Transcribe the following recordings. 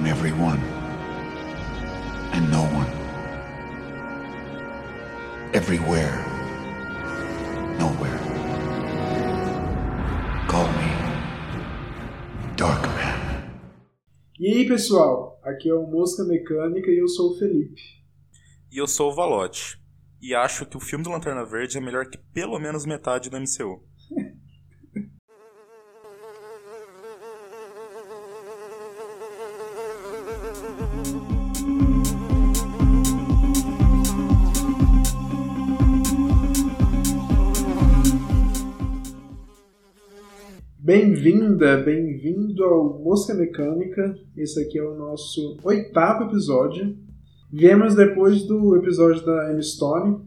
I'm everyone and no one. Everywhere, nowhere. Call me Darkman. E aí, pessoal? Aqui é o Mosca Mecânica e eu sou o Felipe. E eu sou o Valote. E acho que o filme do Lanterna Verde é melhor que pelo menos metade do MCU. Bem-vinda, bem-vindo ao Mosca Mecânica. Esse aqui é o nosso oitavo episódio. Viemos depois do episódio da M Stone.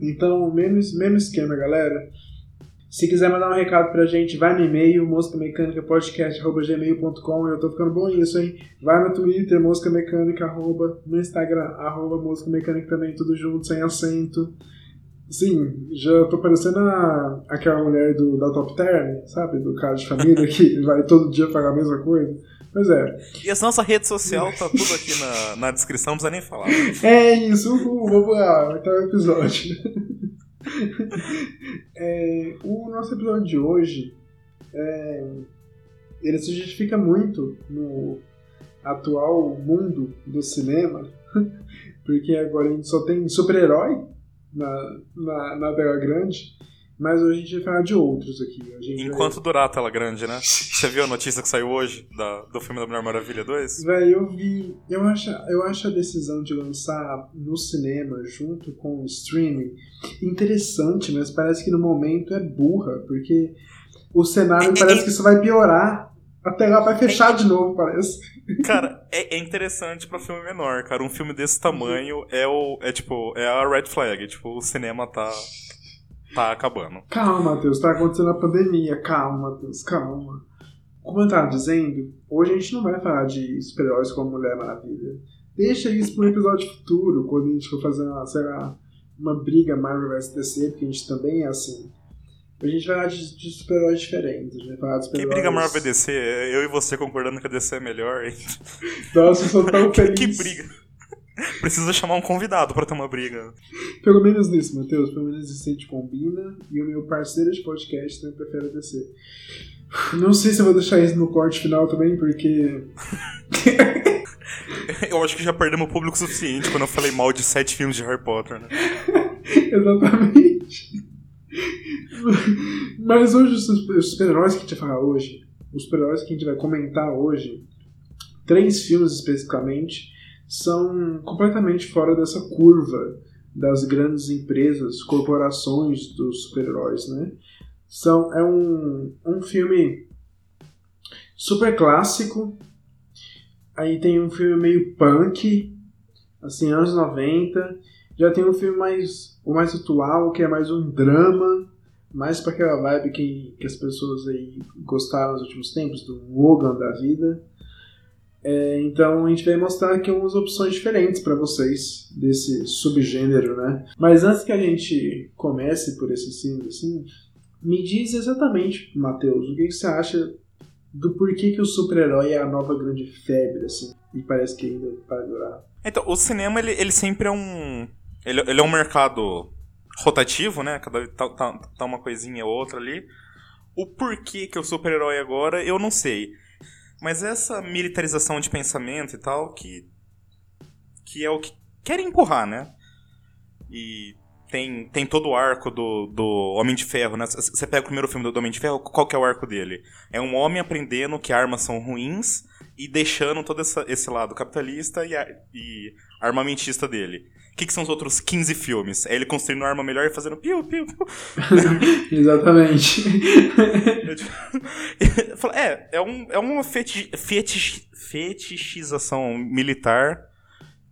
Então, mesmo, mesmo esquema, galera. Se quiser mandar um recado pra gente, vai no e-mail, moscamecânicapodcast.gmail.com. Eu tô ficando bom nisso, hein? Vai no Twitter, Mosca Mecânica, arroba, no Instagram, arroba Mosca Mecânica também, tudo junto, sem acento. Sim, já tô parecendo a, aquela mulher do, da Top Term, sabe? Do cara de família que vai todo dia pagar a mesma coisa. Pois é. E a nossa rede social tá tudo aqui na, na descrição, não precisa nem falar. É isso, uhul, vamos lá, até o episódio. é, o nosso episódio de hoje, é, ele se justifica muito no atual mundo do cinema, porque agora a gente só tem super-herói na, na, na tela grande, mas hoje a gente vai falar de outros aqui. Enquanto vai... durar a tela grande, né? Você viu a notícia que saiu hoje da, do filme da Mulher Maravilha 2? Véi, eu vi. Eu acho, eu acho a decisão de lançar no cinema junto com o streaming interessante, mas parece que no momento é burra, porque o cenário parece que isso vai piorar. A tela vai fechar de novo, parece. Cara, é, é interessante pra filme menor, cara. Um filme desse tamanho é o. É tipo, é a red flag. Tipo, o cinema tá. tá acabando. Calma, Matheus, tá acontecendo a pandemia. Calma, Matheus, calma. Como eu tava dizendo, hoje a gente não vai falar de super-heróis como Mulher Maravilha. Deixa isso para um episódio futuro, quando a gente for fazer uma, sei lá, uma briga Marvel vs DC, porque a gente também é assim. A gente vai falar de, de super-heróis diferentes. A gente vai falar de super-heróis. Que briga Marvel e DC? Eu e você concordando que a DC é melhor. Nossa, eu sou tão que, feliz. Que briga. Precisa chamar um convidado pra ter uma briga. Pelo menos nisso, Matheus. Pelo menos isso a gente combina. E o meu parceiro de podcast também prefere a DC. Não sei se eu vou deixar isso no corte final também, porque. eu acho que já perdemos o público suficiente quando eu falei mal de sete filmes de Harry Potter, né? Exatamente. Mas hoje, os super-heróis que a gente vai falar hoje, os super-heróis que a gente vai comentar hoje, três filmes especificamente, são completamente fora dessa curva das grandes empresas, corporações dos super-heróis, né? São, é um, um filme super clássico, aí tem um filme meio punk, assim, anos 90, já tem um filme mais, o mais atual, que é mais um drama, mais para aquela vibe que, que as pessoas aí gostaram nos últimos tempos, do Logan da vida. É, então a gente vai mostrar aqui umas opções diferentes para vocês desse subgênero, né? Mas antes que a gente comece por esse filme, assim, me diz exatamente, Matheus, o que, que você acha do porquê que o super-herói é a nova grande febre, assim, e parece que ainda vai durar. Então, o cinema, ele, ele sempre é um... Ele, ele é um mercado rotativo, né? Cada tá, tá, tá uma coisinha ou outra ali. O porquê que o super-herói agora, eu não sei. Mas essa militarização de pensamento e tal, que. que é o que querem empurrar, né? E tem, tem todo o arco do, do Homem de Ferro, né? Você pega o primeiro filme do Homem de Ferro, qual que é o arco dele? É um homem aprendendo que armas são ruins e deixando todo essa, esse lado capitalista e, e armamentista dele. O que, que, são os outros 15 filmes? É ele construindo uma arma melhor e fazendo piu, piu, piu. Exatamente. é, é, um, é uma feti, fetich, fetichização militar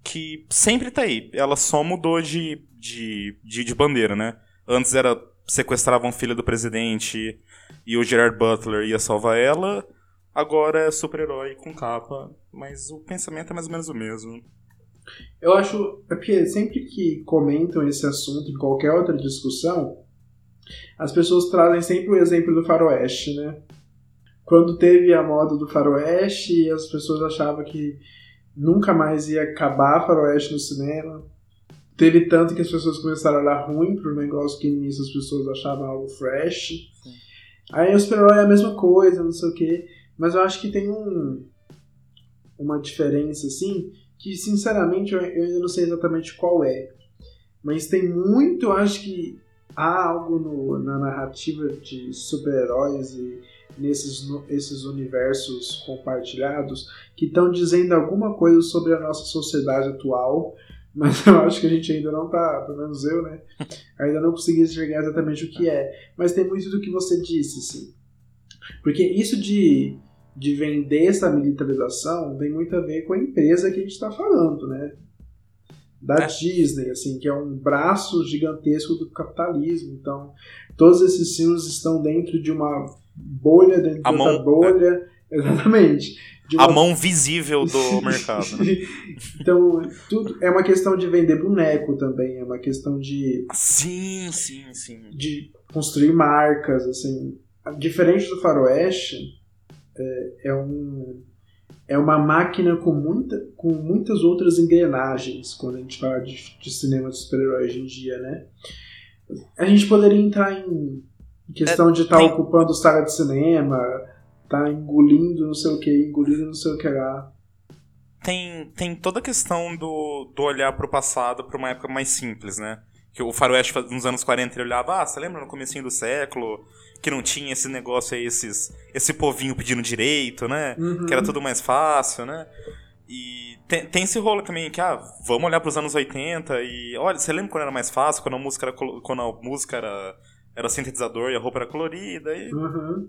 que sempre tá aí. Ela só mudou de, de, de, de bandeira, né? Antes era sequestravam filha do presidente e o Gerard Butler ia salvar ela. Agora é super-herói com capa, mas o pensamento é mais ou menos o mesmo. Eu acho. É porque sempre que comentam esse assunto em qualquer outra discussão, as pessoas trazem sempre o exemplo do faroeste, né? quando teve a moda do faroeste e as pessoas achavam que nunca mais ia acabar faroeste no cinema. Teve tanto que as pessoas começaram a olhar ruim pro negócio que nisso as pessoas achavam algo fresh. Sim. Aí o super-herói é a mesma coisa, não sei o quê. Mas eu acho que tem um, uma diferença, assim, que sinceramente eu, eu ainda não sei exatamente qual é. Mas tem muito, eu acho que há algo no, na narrativa de super-heróis e nesses esses universos compartilhados que estão dizendo alguma coisa sobre a nossa sociedade atual, mas eu acho que a gente ainda não tá, pelo menos eu, né? Ainda não consegui enxergar exatamente o que é. Mas tem muito do que você disse, assim. Porque isso de, de vender essa militarização tem muito a ver com a empresa que a gente está falando, né? Da É. Disney, assim, que é um braço gigantesco do capitalismo. Então, todos esses filmes estão dentro de uma bolha, dentro A de mão- bolha. Exatamente. De A uma mão visível do mercado. né? então, tudo é uma questão de vender boneco também, é uma questão de, Sim, sim, sim. de construir marcas, assim. Diferente do faroeste, é, é um é uma máquina com, muita, com muitas outras engrenagens quando a gente fala de, de cinema de super-herói hoje em dia, né? A gente poderia entrar em questão de estar tem- ocupando sala de cinema, tá engolindo não sei o que, engolindo não sei o que lá. Tem, tem toda a questão do, do olhar pro passado pra uma época mais simples, né? Que o faroeste nos anos 40 ele olhava, ah, você lembra no comecinho do século que não tinha esse negócio aí, esses, esse povinho pedindo direito, né? Uhum. Que era tudo mais fácil, né? E tem, tem esse rolo também que, ah, vamos olhar pros anos 80 e, olha, você lembra quando era mais fácil, quando a música era, quando a música era, era sintetizador e a roupa era colorida, e Uhum.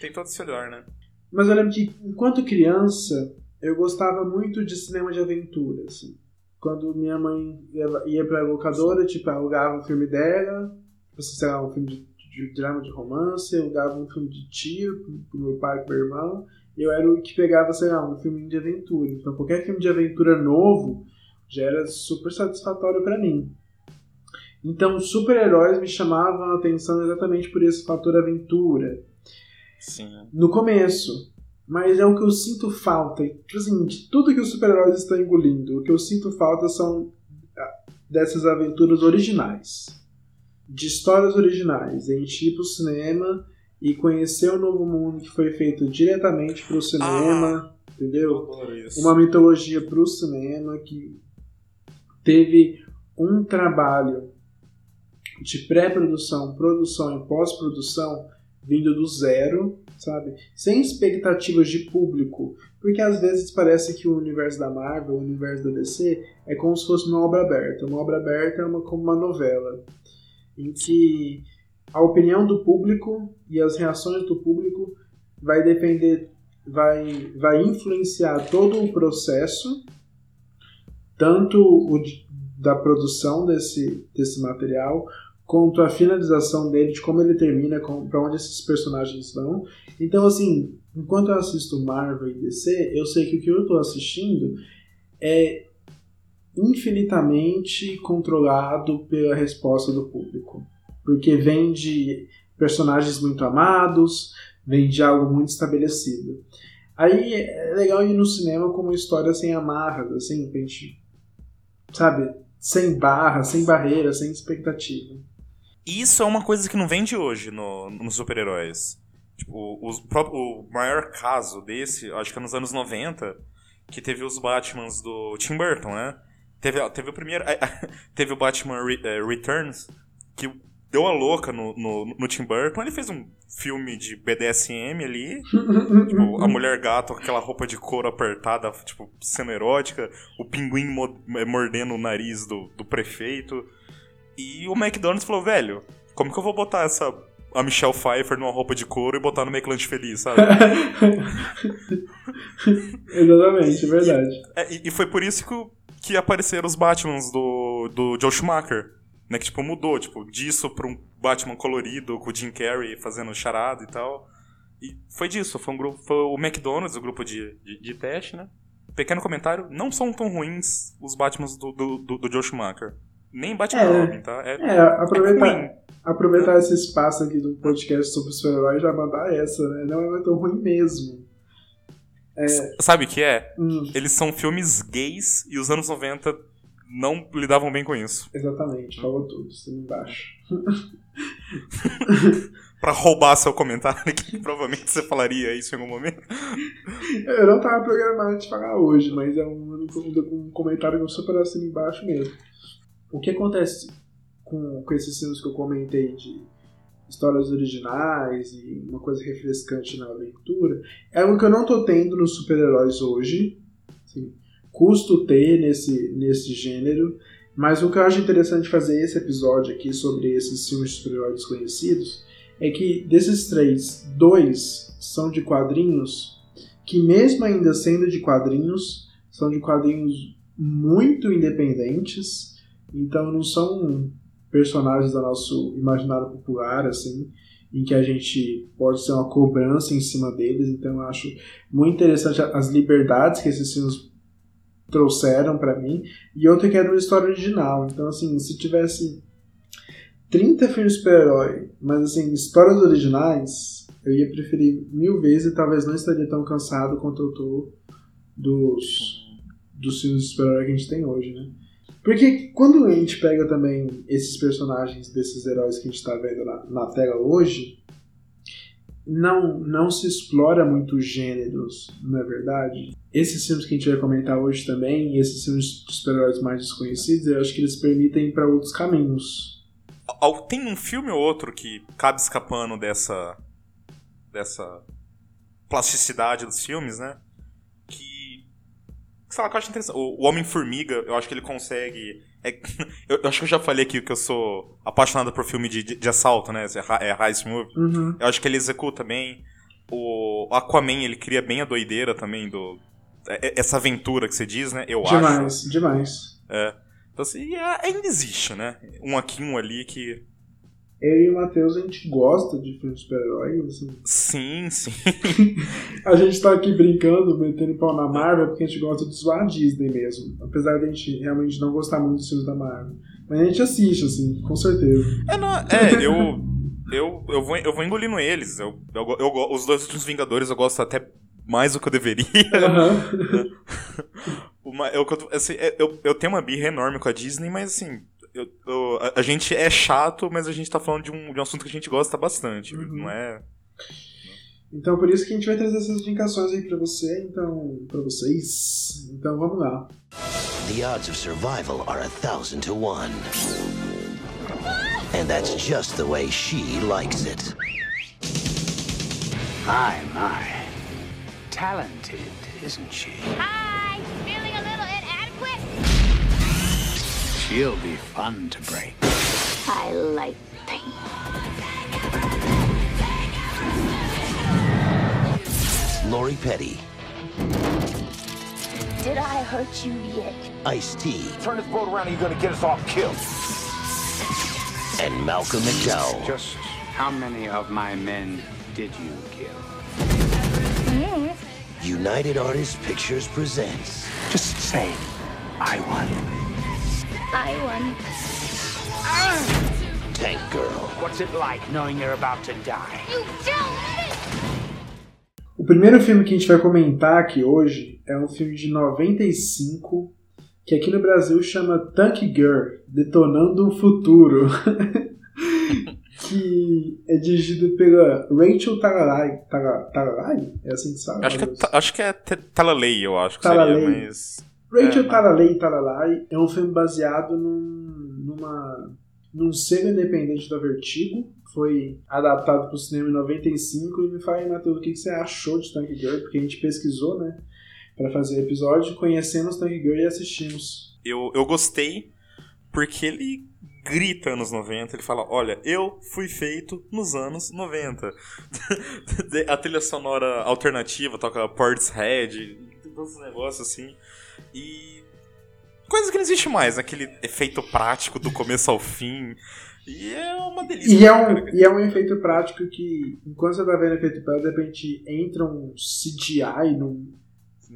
tem todo esse olhar, né? Mas eu lembro que, enquanto criança, eu gostava muito de cinema de aventura, assim. Quando minha mãe ia, pra locadora, tipo, alugava um filme dela, assim, sei lá, um filme de, de drama de romance, eu alugava um filme de tio pro, pro meu pai e pro meu irmão, eu era o que pegava, sei lá, um filme de aventura. Então, qualquer filme de aventura novo já era super satisfatório pra mim. Então, super-heróis me chamavam a atenção exatamente por esse fator aventura Sim. no começo. Mas é o que eu sinto falta. Tipo assim, de tudo que os super-heróis estão engolindo, o que eu sinto falta são ah, dessas aventuras originais. De histórias originais. A gente ir pro cinema e conhecer o novo mundo que foi feito diretamente pro cinema. Entendeu? adoro isso. uma mitologia para o cinema que teve um trabalho de pré-produção, produção e pós-produção vindo do zero, sabe? Sem expectativas de público, porque às vezes parece que o universo da Marvel, o universo da DC é como se fosse uma obra aberta. Uma obra aberta é uma, como uma novela, em que a opinião do público e as reações do público vai depender vai, vai influenciar todo o processo, tanto o da produção desse, desse material, quanto a finalização dele, de como ele termina, para onde esses personagens vão. Então, assim, enquanto eu assisto Marvel e DC, eu sei que o que eu estou assistindo é infinitamente controlado pela resposta do público. Porque vem de personagens muito amados, vem de algo muito estabelecido. Aí é legal ir no cinema com uma história sem amarras, assim, pra gente, sabe, sem barra, sem barreira, sem expectativa. Isso é uma coisa que não vem de hoje no, nos super-heróis. Tipo, pró- o maior caso desse, acho que é nos anos 90, que teve os Batmans do Tim Burton, né? Teve, teve o primeiro. teve o Batman Re- eh, Returns, que deu a louca no, no, no Tim Burton. Ele fez um filme de BDSM ali. Tipo, a mulher gato com aquela roupa de couro apertada, tipo, sendo erótica. O pinguim mo- mordendo o nariz do, do prefeito. E o McDonald's falou, velho, como que eu vou botar essa. A Michelle Pfeiffer numa roupa de couro e botar no McLanche Feliz, sabe? Exatamente, é verdade. É, e, e foi por isso que, o- que apareceram os Batmans do, do Joe Schumacher. Né, que tipo, mudou, tipo, disso pra um Batman colorido com o Jim Carrey fazendo charada e tal. E foi disso, foi um grupo. Foi o McDonald's, o grupo de, de, de teste, né? Pequeno comentário, não são tão ruins os Batmans do, do, do, do Joe Schumacher. Nem Batman É. Robin, tá? É, É, aproveitar, ruim. aproveitar esse espaço aqui do podcast sobre super-herói e já mandar essa, né? Não é tão ruim mesmo. Sabe o que é? Hum, Eles são filmes gays e os anos 90 não lidavam bem com isso. exatamente, falou tudo, cima embaixo. Pra roubar seu comentário aqui, provavelmente você falaria isso em algum momento. Eu não tava programado de falar hoje, mas é um, um comentário que eu super assino embaixo mesmo. O que acontece com, com esses filmes que eu comentei de histórias originais e uma coisa refrescante na leitura é algo que eu não tô tendo nos super-heróis hoje. Assim, custo ter nesse, nesse gênero. Mas o que eu acho interessante fazer esse episódio aqui sobre esses filmes de super-heróis desconhecidos é que desses três, dois são de quadrinhos que, mesmo ainda sendo de quadrinhos, são de quadrinhos muito independentes, então não são personagens do nosso imaginário popular, assim, em que a gente pode ser uma cobrança em cima deles, então eu acho muito interessante as liberdades que esses filmes trouxeram pra mim, e outra que é de uma história original, então assim, se tivesse 30 filmes super-herói, mas assim, histórias originais, eu ia preferir mil vezes e talvez não estaria tão cansado quanto eu tô dos, dos filmes de super-herói que a gente tem hoje, né? Porque quando a gente pega também esses personagens desses heróis que a gente tá vendo na, na tela hoje, não, não se explora muito os gêneros, não é verdade? Esses filmes que a gente vai comentar hoje também, esses filmes de super-heróis mais desconhecidos, eu acho que eles permitem para outros caminhos. Tem um filme ou outro que cabe escapando dessa. dessa plasticidade dos filmes, né? Sei lá, que eu acho interessante. O o Homem-Formiga, eu acho que ele consegue. é- eu, eu acho que eu já falei aqui que eu sou apaixonado por filme de, de, de assalto, né? É, é Heist Movie. Uhum. Eu acho que ele executa bem. O Aquaman, ele cria bem a doideira também do. é- é- Essa aventura que você diz, né? Eu acho. Demais, demais. Então, assim, é- ainda existe, né? Um aqui, um ali que. Eu e o Matheus, a gente gosta de filmes de super-herói, assim. Sim, sim. A gente tá aqui brincando, metendo pau na Marvel, porque a gente gosta de zoar a Disney mesmo. Apesar de a gente realmente não gostar muito dos filmes da Marvel. Mas a gente assiste, assim, com certeza. É, não, é eu, eu, eu, vou, eu vou engolindo eles. Eu, eu, eu, os dois últimos Vingadores eu gosto até mais do que eu deveria. Aham. Uma- eu, assim, é, eu, eu tenho uma birra enorme com a Disney, mas assim. A, a gente é chato, mas a gente tá falando de um, de um assunto que a gente gosta bastante. Uhum. Não é. Então por isso que a gente vai trazer essas indicações aí pra você, então. pra vocês. Então vamos lá. The odds of survival are a thousand to one. And that's just the way she likes it. My, my. Talented, isn't she? Hi, She'll be fun to break. I like pain. Lori Petty, Did I hurt you yet? Ice T, Turn this boat around or you're gonna get us all killed. and Malcolm McDowell. Just how many of my men did you kill? United Artists Pictures presents Just say, I won. I won. Tank Girl. What's it like knowing you're about to die? You don't! O primeiro filme que a gente vai comentar aqui hoje é um filme de 95 que aqui no Brasil chama Tank Girl, Detonando o Futuro. que é dirigido pela Rachel Talalay. Tala- Talalay? É assim que se fala? Acho que é, acho que é Talalay, eu acho que Talalay. seria, mas. Rachel É, Talalay Talalay é um filme baseado num, numa, num selo independente da Vertigo. Foi adaptado para o cinema em 95. E me fala aí, Matheus, o que que você achou de Tank Girl? Porque a gente pesquisou, né? Para fazer o episódio, conhecemos Tank Girl e assistimos. Eu, eu gostei porque ele grita anos 90, ele fala, olha, eu fui feito nos anos 90. A trilha sonora alternativa toca Portishead, todos os negócios assim. E. Coisa que não existe mais, aquele efeito prático do começo ao fim. E é uma delícia. E é, um, e é um efeito prático que, enquanto você tá vendo o efeito prático, de repente entra um CGI num,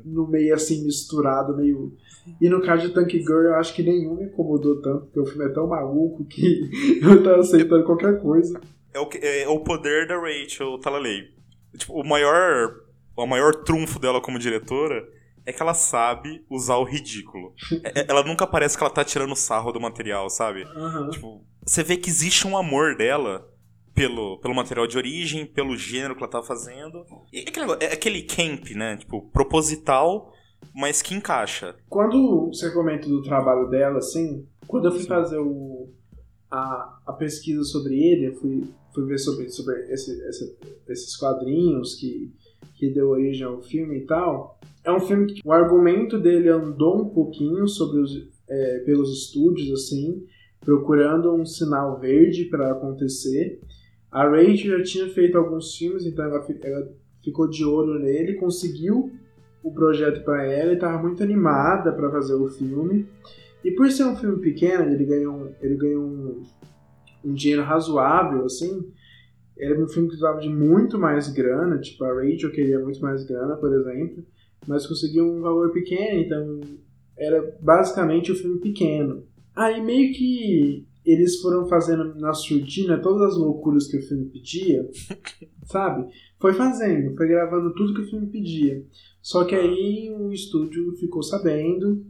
no meio assim misturado, meio. E no caso de Tank Girl, eu acho que nenhum me incomodou tanto, porque o filme é tão maluco que eu tava aceitando qualquer coisa. É o, que- é o poder da Rachel Talalay. Tipo, o maior, o maior trunfo dela como diretora é que ela sabe usar o ridículo. É- é- ela nunca parece que ela tá tirando sarro do material, sabe? Aham. Tipo, você vê que existe um amor dela pelo, pelo material de origem, pelo gênero que ela tá fazendo. E aquele, negócio- é aquele camp, né? Tipo, proposital, mas que encaixa. Quando você comenta do trabalho dela, assim, quando eu fui fazer o, a, a pesquisa sobre ele, eu fui, fui ver sobre, sobre esse- esse- esses quadrinhos que, que deu origem ao filme e tal. É um filme que o argumento dele andou um pouquinho sobre os, é, pelos estúdios, assim, procurando um sinal verde para acontecer. A Rachel já tinha feito alguns filmes, então ela, ela ficou de olho nele, conseguiu o projeto para ela e estava muito animada para fazer o filme. E por ser um filme pequeno, ele ganhou, ele ganhou um, um dinheiro razoável, assim. Era um filme que precisava de muito mais grana, tipo a Rachel queria muito mais grana, por exemplo, mas conseguiu um valor pequeno, então era basicamente o filme pequeno. Aí meio que eles foram fazendo na surdina todas as loucuras que o filme pedia, sabe? Foi fazendo, foi gravando tudo que o filme pedia. Só que aí o estúdio ficou sabendo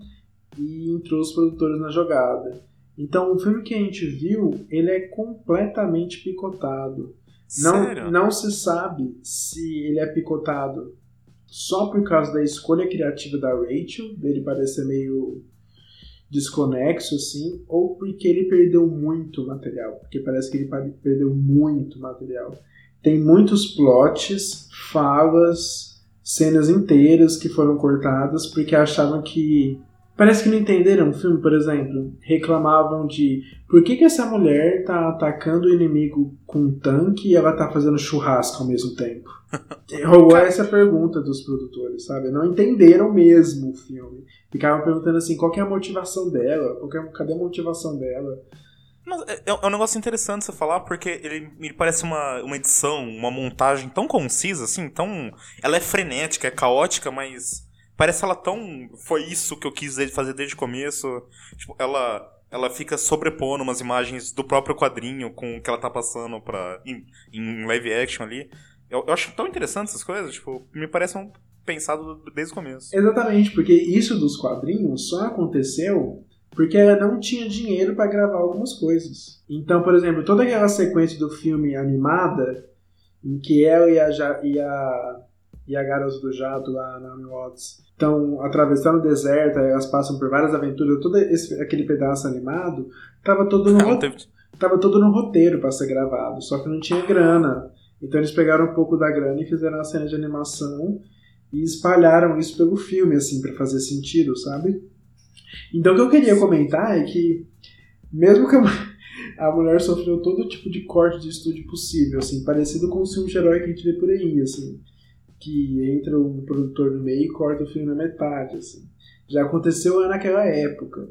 e entrou os produtores na jogada. Então o filme que a gente viu, ele é completamente picotado. Sério? Não, não se sabe se ele é picotado só por causa da escolha criativa da Rachel, dele parecer meio desconexo assim, ou porque ele perdeu muito material, porque parece que ele perdeu muito material. Tem muitos plots, falas, cenas inteiras que foram cortadas porque achavam que Parece que não entenderam o filme, por exemplo. Reclamavam de por que, que essa mulher tá atacando o inimigo com um tanque e ela tá fazendo churrasco ao mesmo tempo? Rolou essa pergunta dos produtores, sabe? Não entenderam mesmo o filme. Ficavam perguntando assim, qual é a motivação dela? Qual é- cadê a motivação dela? Mas é, é um negócio interessante você falar, porque ele me parece uma, uma edição, uma montagem tão concisa, assim, tão. Ela é frenética, é caótica, mas parece ela tão. Foi isso que eu quis fazer desde o começo. Tipo, ela. Ela fica sobrepondo umas imagens do próprio quadrinho com o que ela tá passando pra, em, em live action ali. Eu, eu acho tão interessante essas coisas, tipo, me parece um pensado desde o começo. Exatamente, porque isso dos quadrinhos só aconteceu porque ela não tinha dinheiro para gravar algumas coisas. Então, por exemplo, toda aquela sequência do filme animada, em que ela e a, Ja- e a, e a garota do jato, a Naomi Watts, estão atravessando o deserto, elas passam por várias aventuras, todo esse, aquele pedaço animado, tava todo no, teve- tava todo no roteiro para ser gravado, só que não tinha grana. Então eles pegaram um pouco da grana e fizeram a cena de animação e espalharam isso pelo filme, assim, para fazer sentido, sabe? Então o que eu queria comentar é que, mesmo que a, mulher sofreu todo tipo de corte de estúdio possível, assim, parecido com o filme de herói que a gente vê por aí, assim, que entra um produtor no meio e corta o filme na metade, assim. Já aconteceu naquela época.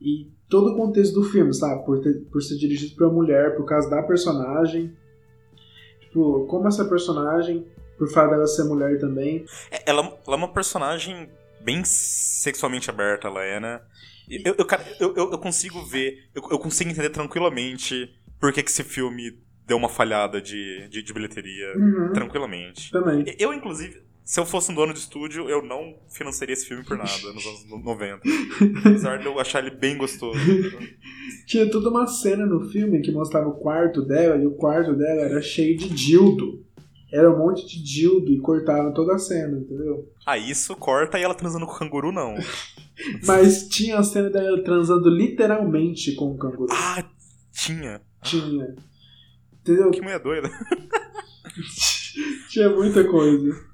E todo o contexto do filme, sabe? Por, ter- por ser dirigido por uma mulher, por causa da personagem. Tipo, como essa personagem, por fato dela ser mulher também, É, Ela, ela é uma personagem bem sexualmente aberta, ela é, né? Eu, eu, cara, eu, eu consigo ver, eu, eu consigo entender tranquilamente por que, que esse filme deu uma falhada de, de, de bilheteria. Uhum. Tranquilamente. também. Eu, inclusive, se eu fosse um dono de estúdio, eu não financiaria esse filme por nada nos anos no- 90. Apesar de eu achar ele bem gostoso. Tinha toda uma cena no filme que mostrava o quarto dela, e o quarto dela era cheio de dildo. Era um monte de dildo e cortaram toda a cena, entendeu? Ah, isso corta e ela transando com o canguru, não. Mas tinha a cena dela transando literalmente com o canguru. Ah, tinha. Tinha. Entendeu? Que mulher doida. Tinha muita coisa.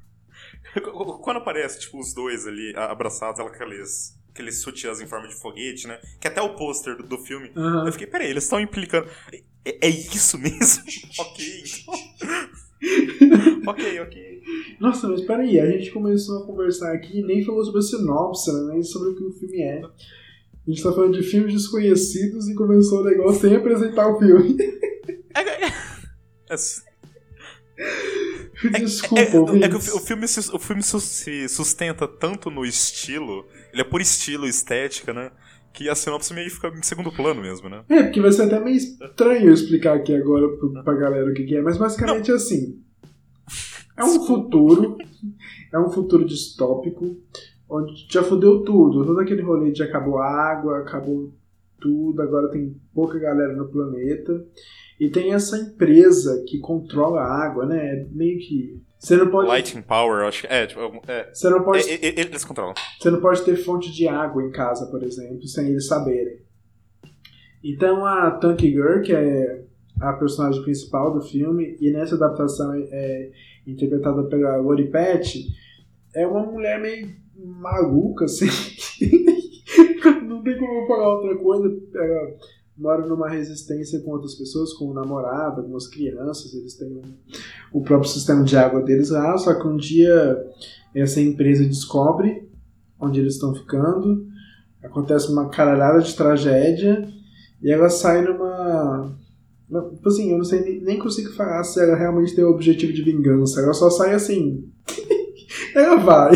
Quando aparece, tipo, os dois ali abraçados, ela com aqueles, aqueles sutiãs em forma de foguete, né? Que até o pôster do, do filme. Aham. Eu fiquei, peraí, eles estão implicando. É, é isso mesmo? ok, então. ok, ok. Nossa, mas peraí, a gente começou a conversar aqui e nem falou sobre a sinopse, né? nem sobre o que o filme é. A gente tá falando de filmes desconhecidos e começou o negócio sem apresentar o filme. É, é- Desculpa, É, é que o, filme, se, o filme se sustenta tanto no estilo, ele é por estilo, estética, né? Que a sinopse meio fica em segundo plano mesmo, né? É, porque vai ser até meio estranho eu explicar aqui agora pro- pra galera o que, que é, mas basicamente é assim. É um futuro, é um futuro distópico, onde já fudeu tudo. Todo aquele rolê de acabou a água, acabou tudo, agora tem pouca galera no planeta. E tem essa empresa que controla a água, né? É Meio que. Você não pode. Lighting Power, acho que. É, tipo, é, Você não pode é, é, é, eles controlam. Você não pode ter fonte de água em casa, por exemplo, sem eles saberem. Então a Tank Girl, que é a personagem principal do filme, e nessa adaptação é, é interpretada pela Lori Petty, é uma mulher meio maluca, assim. tem como falar outra coisa. Ela mora numa resistência com outras pessoas, com o namorado, algumas crianças, eles têm o próprio sistema de água deles lá, só que um dia essa empresa descobre onde eles estão ficando, acontece uma caralhada de tragédia e ela sai numa. Tipo assim, eu não sei nem consigo falar se ela realmente tem o objetivo de vingança. Ela só sai assim. ela vai.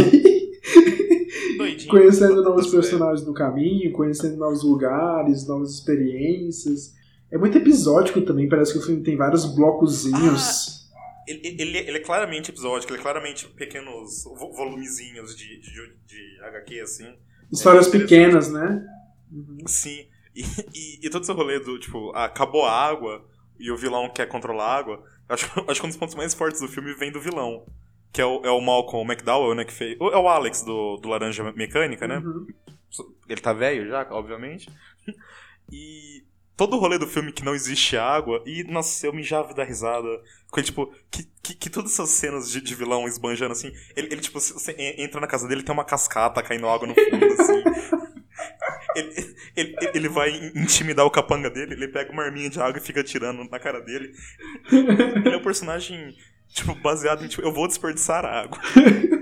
Conhecendo novos É. personagens no caminho, conhecendo novos lugares, novas experiências. É muito episódico também, parece que o filme tem vários blocozinhos. Ele, ele, ele é claramente episódico, ele é claramente pequenos vo- volumezinhos de, de, de HQ, assim. Histórias é pequenas, né? Uhum. Sim. E, e, e todo esse rolê do, tipo, ah, acabou a água e o vilão quer controlar a água. Acho, acho que um dos pontos mais fortes do filme vem do vilão. Que é o, é o Malcolm McDowell, né? Que fez. É o Alex do, do Laranja Mecânica, né? Uhum. Ele tá velho já, obviamente. E todo o rolê do filme que não existe água, e nossa, eu mijava da risada. Com ele, tipo, que, que, que todas essas cenas de, de vilão esbanjando assim, ele, ele, tipo, entra na casa dele tem uma cascata caindo água no fundo, assim. Ele, ele, ele vai intimidar o capanga dele, ele pega uma arminha de água e fica atirando na cara dele. Ele é um personagem, tipo, baseado em, tipo, eu vou desperdiçar água.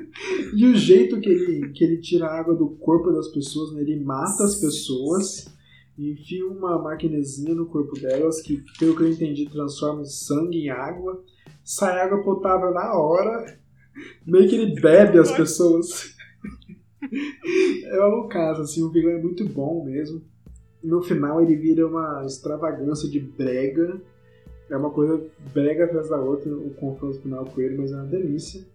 E o jeito que ele, que ele tira a água do corpo das pessoas, né? ele mata as pessoas, enfia uma maquinezinha no corpo delas, que, pelo que eu entendi, transforma o sangue em água, sai água potável na hora, meio que ele bebe as pessoas. É um caso, assim, o vilão é muito bom mesmo. No final ele vira uma extravagância de brega. É uma coisa brega atrás da outra, o confronto final com ele, mas é uma delícia.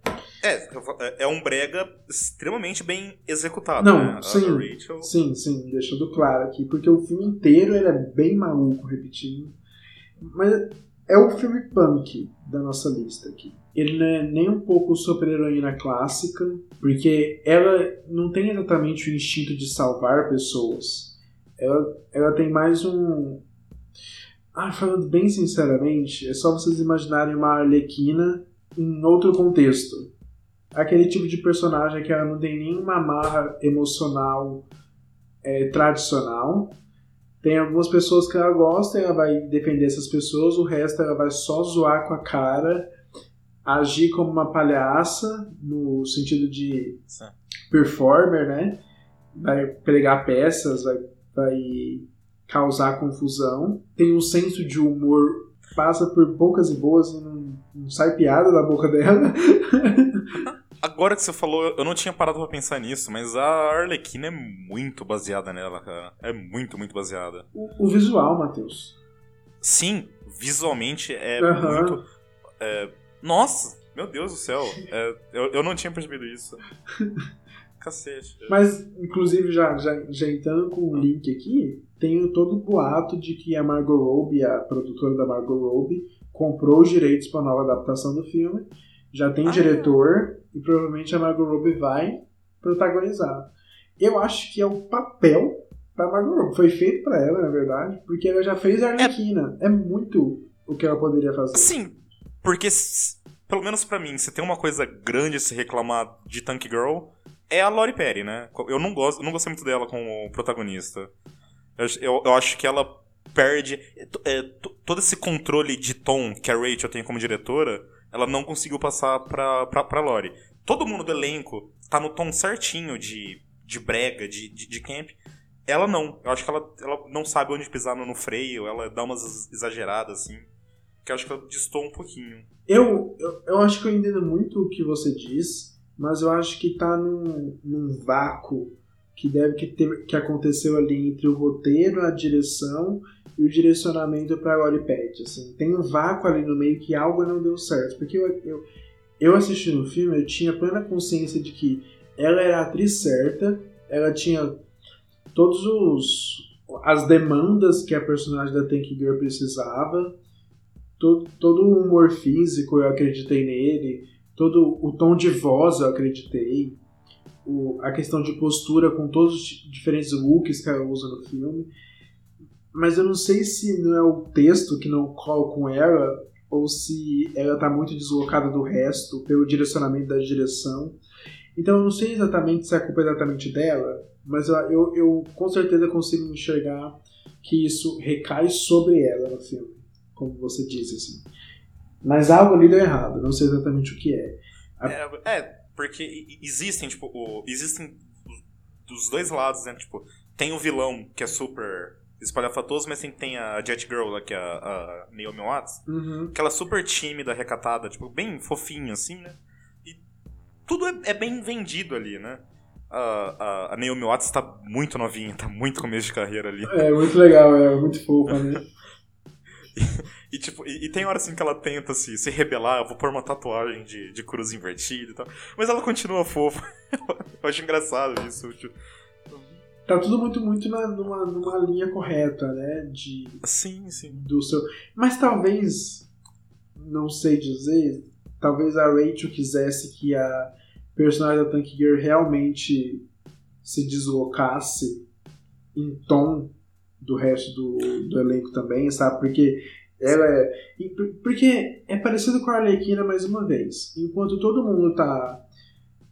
É, é um brega extremamente bem executado, Não, né? Sim. Rachel. Sim, sim, deixando claro aqui, porque o filme inteiro ele é bem maluco, repetindo. Mas é o filme punk da nossa lista aqui. Ele não é nem um pouco super-heroína clássica, porque ela não tem exatamente o instinto de salvar pessoas. Ela, ela tem mais um. Ah, falando bem sinceramente, é só vocês imaginarem uma Arlequina em outro contexto. Aquele tipo de personagem que ela não tem nenhuma amarra emocional é, tradicional. Tem algumas pessoas que ela gosta, ela vai defender essas pessoas, o resto ela vai só zoar com a cara, agir como uma palhaça, no sentido de performer, né? Vai pregar peças, vai, vai causar confusão. Tem um senso de humor, passa por poucas e boas e não, não sai piada da boca dela. Agora que você falou, eu não tinha parado pra pensar nisso, mas a Arlequina é muito baseada nela, cara. É muito, muito baseada. o, o visual, Matheus. Sim, visualmente é Aham. muito. é, Nossa, meu Deus do céu. É, eu, eu não tinha percebido isso. Cacete. Mas, inclusive, já, já, já entrando com o link aqui, tem todo o boato de que a Margot Robbie, a produtora da Margot Robbie, comprou os direitos para a nova adaptação do filme. Já tem Ah. diretor e provavelmente a Margot Robbie vai protagonizar. Eu acho que é o papel da Margot Robbie. Foi feito para ela, na verdade, porque ela já fez a Arlequina. É, muito o que ela poderia fazer. Sim, porque, pelo menos pra mim, se tem uma coisa grande a se reclamar de Tank Girl, é a Lori Perry, né? Eu não gosto, não gostei muito dela como protagonista. Eu, eu, eu acho que ela perde é, todo esse controle de tom que a Rachel tem como diretora, ela não conseguiu passar pra, pra, pra Lori. Todo mundo do elenco tá no tom certinho de, de brega, de, de, de camp. Ela não. Eu acho que ela, ela não sabe onde pisar no, no freio, ela dá umas exageradas, assim. que eu acho que ela distou um pouquinho. Eu, eu, eu acho que eu entendo muito o que você diz, mas eu acho que tá num, num vácuo que deve que, ter, que aconteceu ali entre o roteiro, a direção e o direcionamento para Pat. Assim. Tem um vácuo ali no meio que algo não deu certo. Porque eu, eu, eu assistindo o filme, eu tinha plena consciência de que ela era a atriz certa, ela tinha todos os as demandas que a personagem da Tank Girl precisava, todo, todo o humor físico eu acreditei nele, todo o tom de voz eu acreditei, o, a questão de postura com todos os diferentes looks que ela usa no filme. Mas eu não sei se não é o texto que não cola com ela ou se ela está muito deslocada do resto pelo direcionamento da direção. Então eu não sei exatamente se a culpa é exatamente dela, mas eu, eu com certeza consigo enxergar que isso recai sobre ela no filme, como você disse assim. Mas algo ali deu errado, não sei exatamente o que é. A... É, é, porque existem, tipo, o, existem dos dois lados, né? Tipo, tem o vilão que é super espalhafatoso, mas tem, tem a Jet Girl, lá, que é a, a Naomi Watts, Uhum. que ela é super tímida, recatada, tipo, bem fofinha, assim, né? E tudo é, é bem vendido ali, né? A, a, a Naomi Watts tá muito novinha, tá muito começo de carreira ali. É muito legal, é muito fofa, né? E, tipo, e, e tem hora assim que ela tenta se, se rebelar, eu vou pôr uma tatuagem de, de cruz invertida e tal. Mas ela continua fofa. eu acho engraçado isso. Tipo, Tá tudo muito, muito na, numa, numa linha correta, né? De, sim, sim. do seu. Mas talvez, não sei dizer, talvez a Rachel quisesse que a personagem da Tank Girl realmente se deslocasse em tom do resto do, do elenco também, sabe? Porque ela é. por- Porque é parecido com a Arlequina mais uma vez. Enquanto todo mundo tá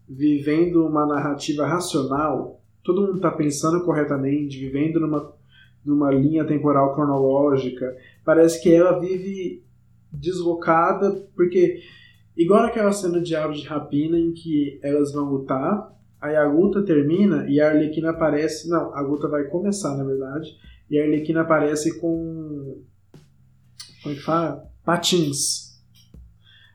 vivendo uma narrativa racional, todo mundo tá pensando corretamente, vivendo numa, numa linha temporal cronológica, parece que ela vive deslocada, porque igual naquela cena de Aves de Rapina em que elas vão lutar, aí a luta termina e a Arlequina aparece, não, a luta vai começar na verdade, e a Arlequina aparece com como é que fala? Patins.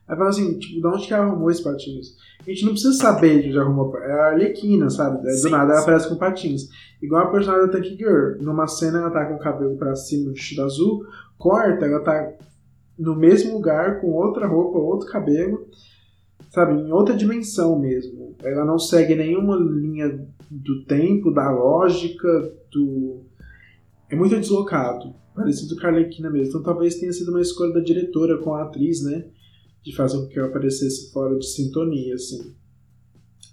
Aí fala assim, tipo, de onde que ela arrumou esses patins? A gente não precisa saber de onde arrumou. É a Arlequina, sabe? Aí, do nada ela aparece com patins. Igual a personagem da Tank Girl. Numa cena ela tá com o cabelo pra cima, vestido azul. Corta, ela tá no mesmo lugar, com outra roupa, outro cabelo. Sabe? Em outra dimensão mesmo. Ela não segue nenhuma linha do tempo, da lógica, do. É muito deslocado. Parecido com a Arlequina mesmo. Então talvez tenha sido uma escolha da diretora com a atriz, né? De fazer com que ela aparecesse fora de sintonia, assim.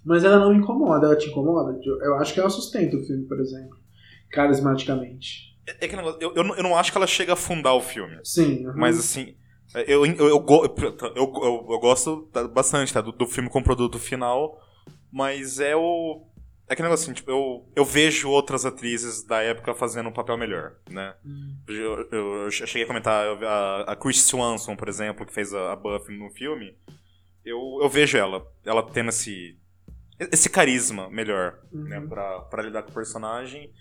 Mas ela não me incomoda. Ela te incomoda? Eu acho que ela sustenta o filme, por exemplo. Carismaticamente. É, é que negócio, eu, eu, não- eu não acho que ela chega a fundar o filme. Sim. uhum. Mas assim, eu, eu, eu, eu, eu, eu gosto bastante tá, do, do filme com produto final, mas é o. É que negócio assim, tipo, eu, eu vejo outras atrizes da época fazendo um papel melhor, né? Eu, eu, eu cheguei a comentar a, a Chris Swanson, por exemplo, que fez a, a Buffy no filme. Eu, eu vejo ela, ela tendo esse, esse carisma melhor, né, pra, pra lidar com o personagem.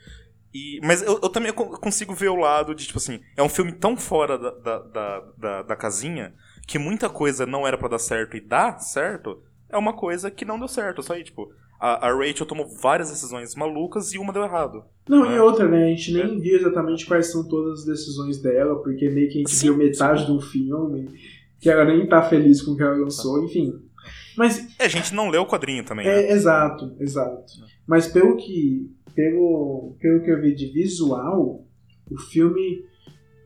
E, mas eu, eu também co- consigo ver o lado de, tipo assim, é um filme tão fora da, da, da, da, da casinha que muita coisa não era pra dar certo e dá certo, é uma coisa que não deu certo. Só aí, tipo, a, a Rachel tomou várias decisões malucas e uma deu errado. Não, e É. outra, né? A gente nem viu exatamente quais são todas as decisões dela, porque meio que a gente Sim, viu metade sim. do filme, que ela nem tá feliz com o que ela lançou, enfim. Mas É, a gente não leu o quadrinho também, né? É, exato, exato. Mas pelo que, pelo, pelo que eu vi de visual, o filme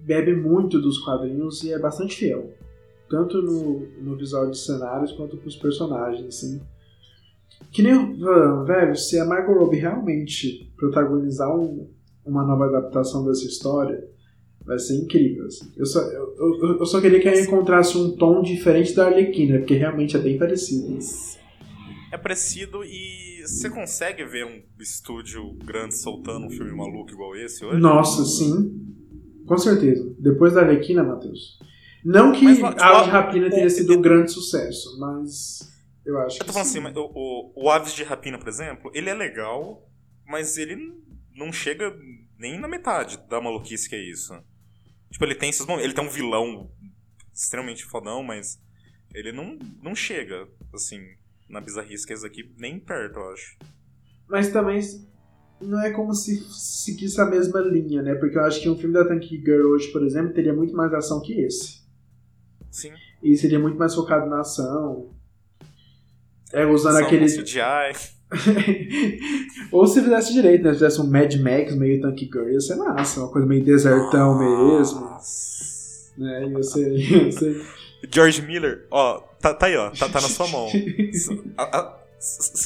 bebe muito dos quadrinhos e é bastante fiel. Tanto no, no visual de cenários quanto pros personagens, assim. Que nem, velho, se a Margot Robbie realmente protagonizar um- uma nova adaptação dessa história, vai ser incrível, assim. Eu só, eu, eu, eu só queria que ela encontrasse um tom diferente da Arlequina, porque realmente é bem parecido. É parecido e você consegue ver um estúdio grande soltando um filme maluco igual esse hoje? Nossa, sim. Com certeza. Depois da Arlequina, Matheus. Não que Mas, tipo, a Rapina tenha sido um grande sucesso, mas eu acho Eu tô falando sim. assim, o, o, o Aves de Rapina, por exemplo, ele é legal, mas ele não chega nem na metade da maluquice que é isso. Tipo, ele tem esses momentos. Ele tem um vilão extremamente fodão, mas ele não, não chega, assim, na bizarrice que esse aqui, nem perto, eu acho. Mas também não é como se seguisse a mesma linha, né? Porque eu acho que um filme da Tank Girl hoje, por exemplo, teria muito mais ação que esse. Sim. E seria muito mais focado na ação. É, usando São aquele. CGI. Ou se fizesse direito, né? Se fizesse um Mad Max meio Tank Girl, ia ser massa. Uma coisa meio desertão mesmo. Nossa. Né? Ia ser. Ia ser... George Miller, ó, tá, tá aí, ó, tá, tá na sua mão.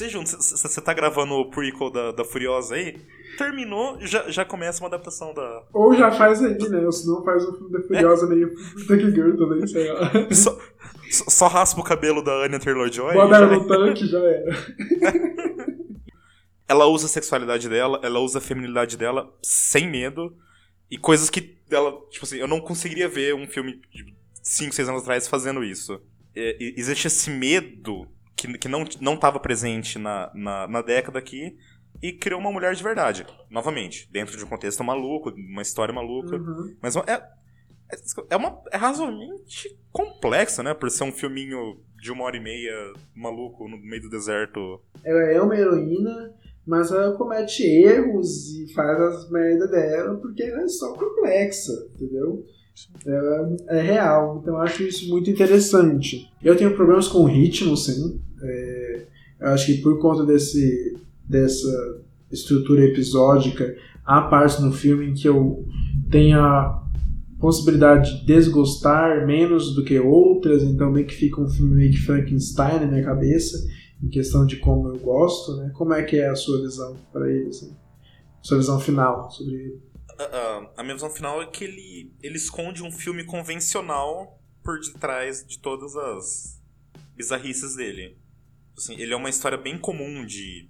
Junto, você tá gravando o prequel da, da Furiosa aí, terminou, já, já começa uma adaptação da. Ou já faz aí, né? Ou se não faz filme da Furiosa meio Tank Girl também, sei lá. Só, só- raspa o cabelo da Anya Taylor-Joy. Bota ela no tanque já era. ela usa a sexualidade dela, ela usa a feminilidade dela sem medo. E coisas que ela, tipo assim, eu não conseguiria ver um filme de 5, 6 anos atrás fazendo isso. É, existe esse medo que, que não, não tava presente na, na, na década aqui e criou uma mulher de verdade. Novamente, dentro de um contexto maluco, uma história maluca. Uhum. Mas é, é, é, uma, é razoavelmente complexo, né? Por ser um filminho de uma hora e meia maluco no meio do deserto. Ela é uma heroína, mas ela comete erros e faz as merdas dela porque ela é só complexa, entendeu? Ela é real, então eu acho isso muito interessante. Eu tenho problemas com o ritmo, sim. É, eu acho que por conta desse, dessa estrutura episódica, há partes no filme em que eu tenho a possibilidade de desgostar menos do que outras, então meio que fica um filme meio que Frankenstein na minha cabeça em questão de como eu gosto, né? Como é que é a sua visão para ele, assim? Sua visão final sobre ele? A, a- a minha visão final é que ele, ele esconde um filme convencional por detrás de todas as bizarrices dele. Assim, ele é uma história bem comum de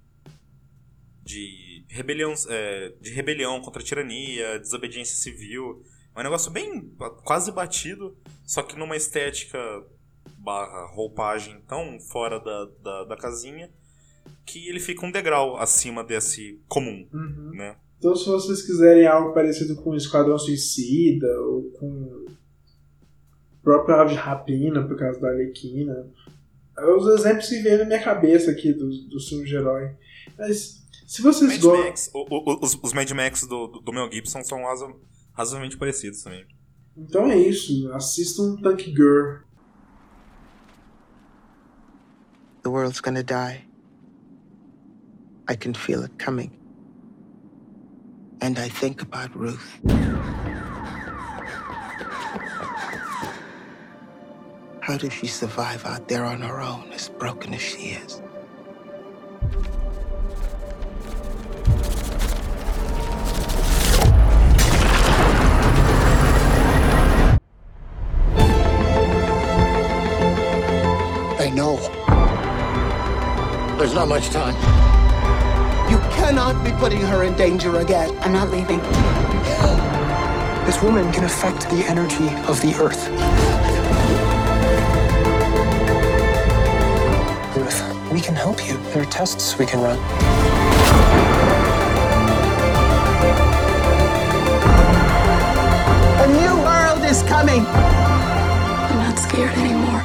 de rebelião, é, de rebelião contra a tirania, desobediência civil. É um negócio bem quase batido, só que numa estética barra roupagem tão fora da, da, da casinha que ele fica um degrau acima desse comum, Uhum. né? Então, se vocês quiserem algo parecido com Esquadrão Suicida ou com o próprio Ave de Rapina, por causa da Arlequina, é os exemplos que vêm na minha cabeça aqui dos do filmes de herói. Mas, se vocês Mad gostam. Max, o- o- os, os Mad Max do, do, do Mel Gibson são razo- razoavelmente parecidos também. Então é isso. Assistam Tank Girl. The world's gonna die. I can feel it coming. And I think about Ruth. How does she survive out there on her own, as broken as she is? There's not much time. You cannot be putting her in danger again. I'm not leaving. This woman can affect the energy of the earth. Ruth, we can help you. There are tests we can run. A new world is coming. I'm not scared anymore.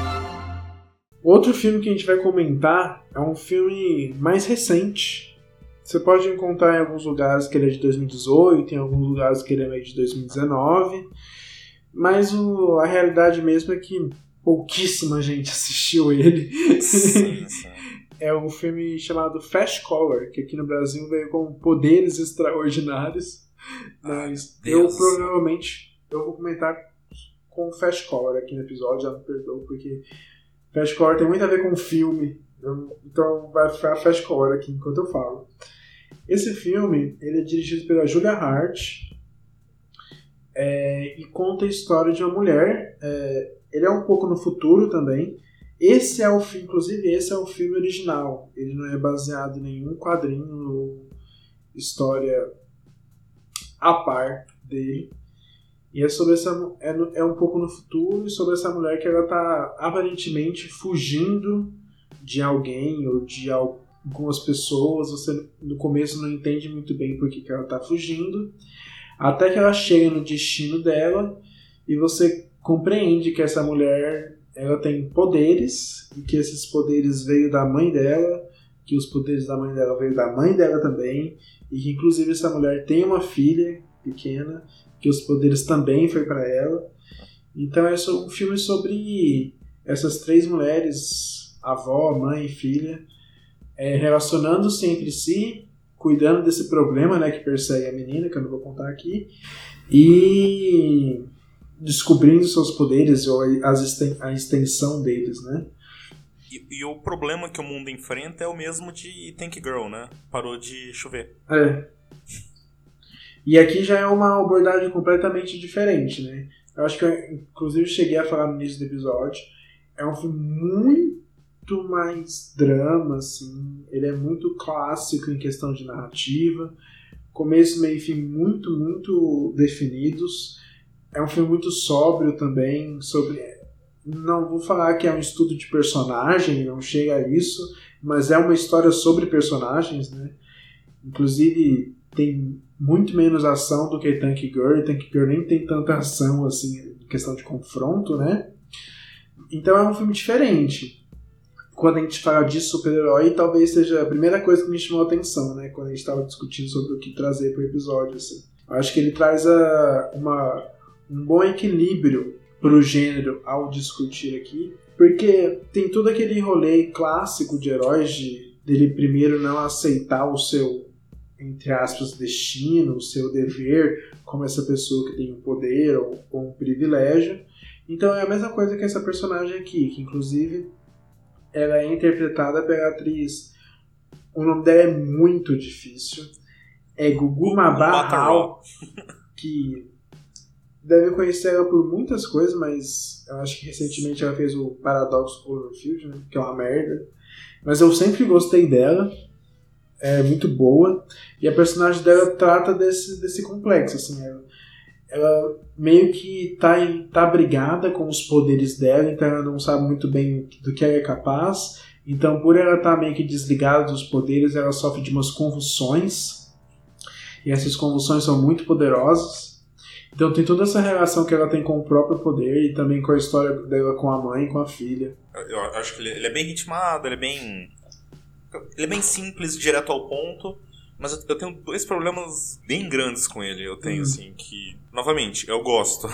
Outro filme que a gente vai comentar é um filme mais recente. Você pode encontrar em alguns lugares que ele é de 2018, em alguns lugares que ele é meio de 2019. Mas o- a realidade mesmo é que pouquíssima gente assistiu ele. Sim, sim. é um filme chamado Fast Color, que aqui no Brasil veio com poderes extraordinários. Mas eu provavelmente eu vou comentar com Fast Color aqui no episódio, já me perdoa, porque Fast Color tem muito a ver com filme. Eu- então vai ficar Fast Color aqui enquanto eu falo. Esse filme ele é dirigido pela Julia Hart é, e conta a história de uma mulher. é, ele é um pouco no futuro também. Esse é o inclusive esse é o filme original. Ele não é baseado em nenhum quadrinho ou história a par dele. E é sobre essa é, é um pouco no futuro e sobre essa mulher que ela tá aparentemente fugindo de alguém ou de algumas pessoas. Você no começo não entende muito bem por que, que ela tá fugindo. Até que ela chega no destino dela e você compreende que essa mulher ela tem poderes e que esses poderes veio da mãe dela, que os poderes da mãe dela veio da mãe dela também, e que inclusive essa mulher tem uma filha pequena, que os poderes também foi para ela. Então é um filme sobre essas três mulheres, avó, mãe e filha, é, relacionando-se entre si, cuidando desse problema né, que persegue a menina, que eu não vou contar aqui, e descobrindo seus poderes ou as a extensão deles, né? E, e, o problema que o mundo enfrenta é o mesmo de Tank Girl, né? Parou de chover. É. E aqui já é uma abordagem completamente diferente, né? Eu acho que eu, inclusive, cheguei a falar no início do episódio. É um filme muito mais drama, assim. Ele é muito clássico em questão de narrativa. Começo, meio e fim muito, muito definidos. É um filme muito sóbrio também, sobre. Não vou falar que é um estudo de personagem, não chega a isso, mas é uma história sobre personagens, né? Inclusive, tem muito menos ação do que Tank Girl, e Tank Girl nem tem tanta ação, assim, em questão de confronto, né? Então é um filme diferente. Quando a gente fala de super-herói, talvez seja a primeira coisa que me chamou a atenção, né? Quando a gente estava discutindo sobre o que trazer para o episódio, assim. Acho que ele traz a, uma, um bom equilíbrio para o gênero ao discutir aqui, porque tem todo aquele rolê clássico de heróis de dele primeiro não aceitar o seu entre aspas, destino, o seu dever, como essa pessoa que tem um poder ou, ou, um privilégio. Então é a mesma coisa que essa personagem aqui, que inclusive ela é interpretada pela atriz. O nome dela é muito difícil. É Gugu Mabahal, que deve conhecer ela por muitas coisas, mas eu acho que recentemente ela fez o Paradox Cloverfield, né, que é uma merda. Mas eu sempre gostei dela é muito boa e a personagem dela trata desse, desse complexo assim ela, ela meio que tá, em, tá brigada com os poderes dela então ela não sabe muito bem do que ela é capaz. Então por ela estar tá meio que desligada dos poderes ela sofre de umas convulsões. E essas convulsões são muito poderosas. Então tem toda essa relação que ela tem com o próprio poder e também com a história dela com a mãe com a filha. Eu acho que ele é bem ritmado ele é bem ele é bem simples, direto ao ponto, mas eu tenho dois problemas bem grandes com ele. Eu tenho, hum. assim, que. Novamente, eu gosto.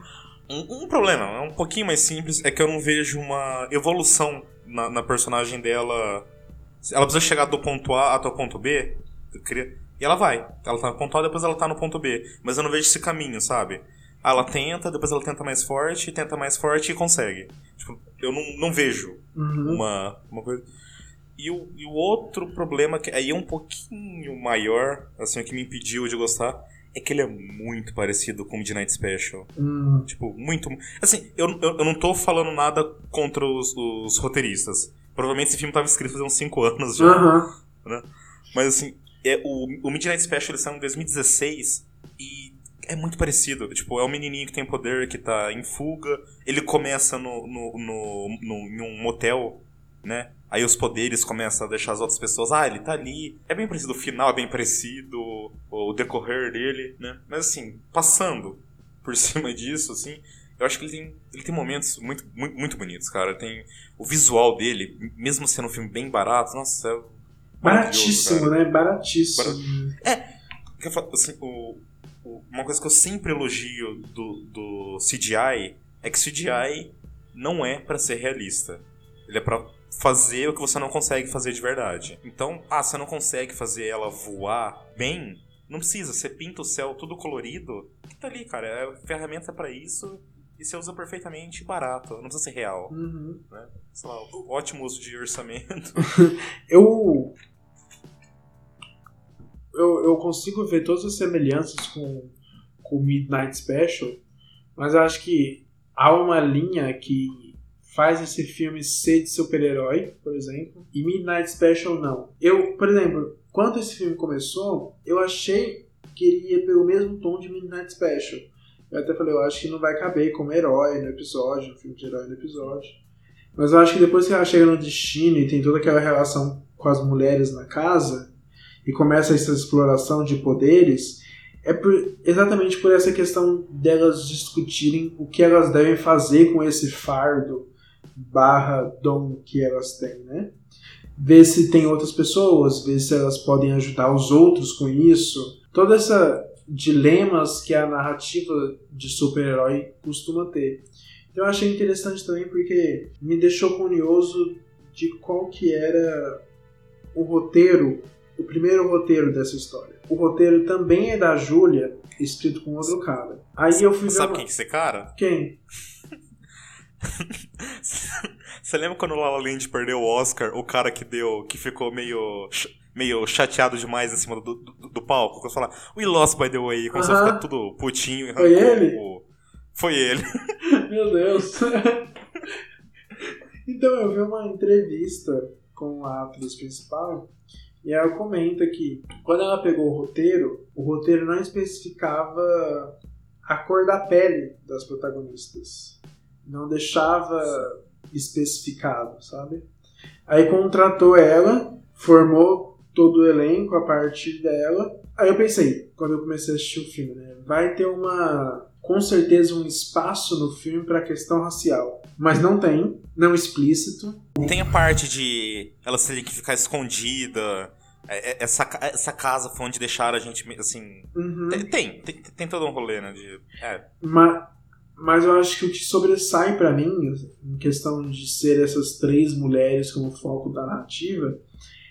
um, um, problema, é um pouquinho mais simples, é que eu não vejo uma evolução na, na, personagem dela. Ela precisa chegar do ponto A até o ponto B. E ela vai. Ela tá no ponto A, depois ela tá no ponto B. Mas eu não vejo esse caminho, sabe? ela tenta, depois ela tenta mais forte, tenta mais forte e consegue. Tipo, eu não, não vejo uhum. uma, uma coisa. E o, e o outro problema, que aí é um pouquinho maior, assim, o que me impediu de gostar, é que ele é muito parecido com o Midnight Special. Hum. Tipo, muito. Assim, eu, eu, eu, não tô falando nada contra os, os, roteiristas. Provavelmente esse filme tava escrito há uns 5 anos já. Uhum. Né? Mas assim, é, o, o Midnight Special ele saiu em 2016 e é muito parecido. Tipo, é um menininho que tem poder, que tá em fuga. Ele começa no, no, no, no, em um motel, né? Aí os poderes começam a deixar as outras pessoas, ah, ele tá ali. É bem parecido, o final é bem parecido, o decorrer dele, né? Mas assim, passando por cima disso, assim, eu acho que ele tem, ele tem momentos muito, muito, muito bonitos, cara. Tem o visual dele, mesmo sendo um filme bem barato, nossa, é Baratíssimo, né? Baratíssimo. Barat... É, assim, o, o, uma coisa que eu sempre elogio do, do CGI é que CGI não é para ser realista. Ele é pra fazer o que você não consegue fazer de verdade. Então, ah, você não consegue fazer ela voar bem? Não precisa, você pinta o céu tudo colorido, que tá ali, cara. É ferramenta para isso e você usa perfeitamente barato, não precisa ser real. Uhum. Né? Sei lá, ótimo uso de orçamento. eu, eu. Eu consigo ver todas as semelhanças com o Midnight Special, mas eu acho que há uma linha que faz esse filme ser de super-herói, por exemplo, e Midnight Special não. Eu, por exemplo, quando esse filme começou, eu achei que ele ia pelo mesmo tom de Midnight Special. Eu até falei, eu acho que não vai caber como herói no episódio, um filme de herói no episódio. Mas eu acho que depois que ela chega no destino e tem toda aquela relação com as mulheres na casa, e começa essa exploração de poderes, é por, exatamente por essa questão delas discutirem o que elas devem fazer com esse fardo barra dom que elas têm, né? Ver se tem outras pessoas, ver se elas podem ajudar os outros com isso. Toda essa dilemas que a narrativa de super-herói costuma ter. Então eu achei interessante também porque me deixou curioso de qual que era o roteiro, o primeiro roteiro dessa história. O roteiro também é da Júlia, escrito com outro cara. Aí eu fui ver Sabe uma- quem que é esse cara? Quem? Você lembra quando o La La Land perdeu o Oscar, o cara que deu, que ficou meio, meio chateado demais em cima do, do, do palco? Que falar, we lost by the way, começou a Aham. ficar tudo putinho e Foi ele? o- Foi ele. Meu Deus. então eu vi uma entrevista com a atriz principal e ela comenta que quando ela pegou o roteiro, o roteiro não especificava a cor da pele das protagonistas. Não deixava especificado, sabe? Aí contratou ela, formou todo o elenco a partir dela. Aí eu pensei, quando eu comecei a assistir o filme, né? Vai ter uma. Com certeza um espaço no filme para a questão racial. Mas não tem, não explícito. Tem a parte de elas terem que ficar escondida. é- é- Essa, essa casa foi onde deixaram a gente, assim... Uhum. Tem, tem, tem, tem todo um rolê, né? De, é, Mas, mas eu acho que o que sobressai pra mim, em questão de ser essas três mulheres como foco da narrativa,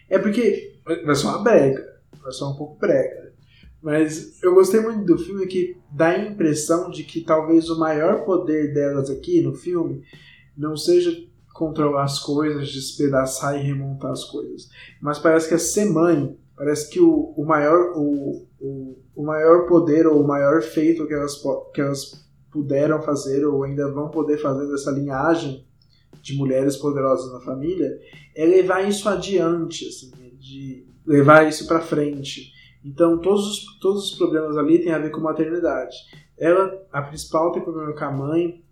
é porque vai ser uma brega, vai ser um pouco brega. Mas eu gostei muito do filme que dá a impressão de que talvez o maior poder delas aqui no filme não seja controlar as coisas, despedaçar e remontar as coisas. Mas parece que é ser mãe. Parece que o, o maior o, o, o maior poder ou o maior feito que elas, que elas puderam fazer ou ainda vão poder fazer dessa linhagem de mulheres poderosas na família é levar isso adiante, assim, né, de levar isso pra frente. Então todos os, todos os problemas ali têm a ver com maternidade. Ela, a principal, tem problema com a mãe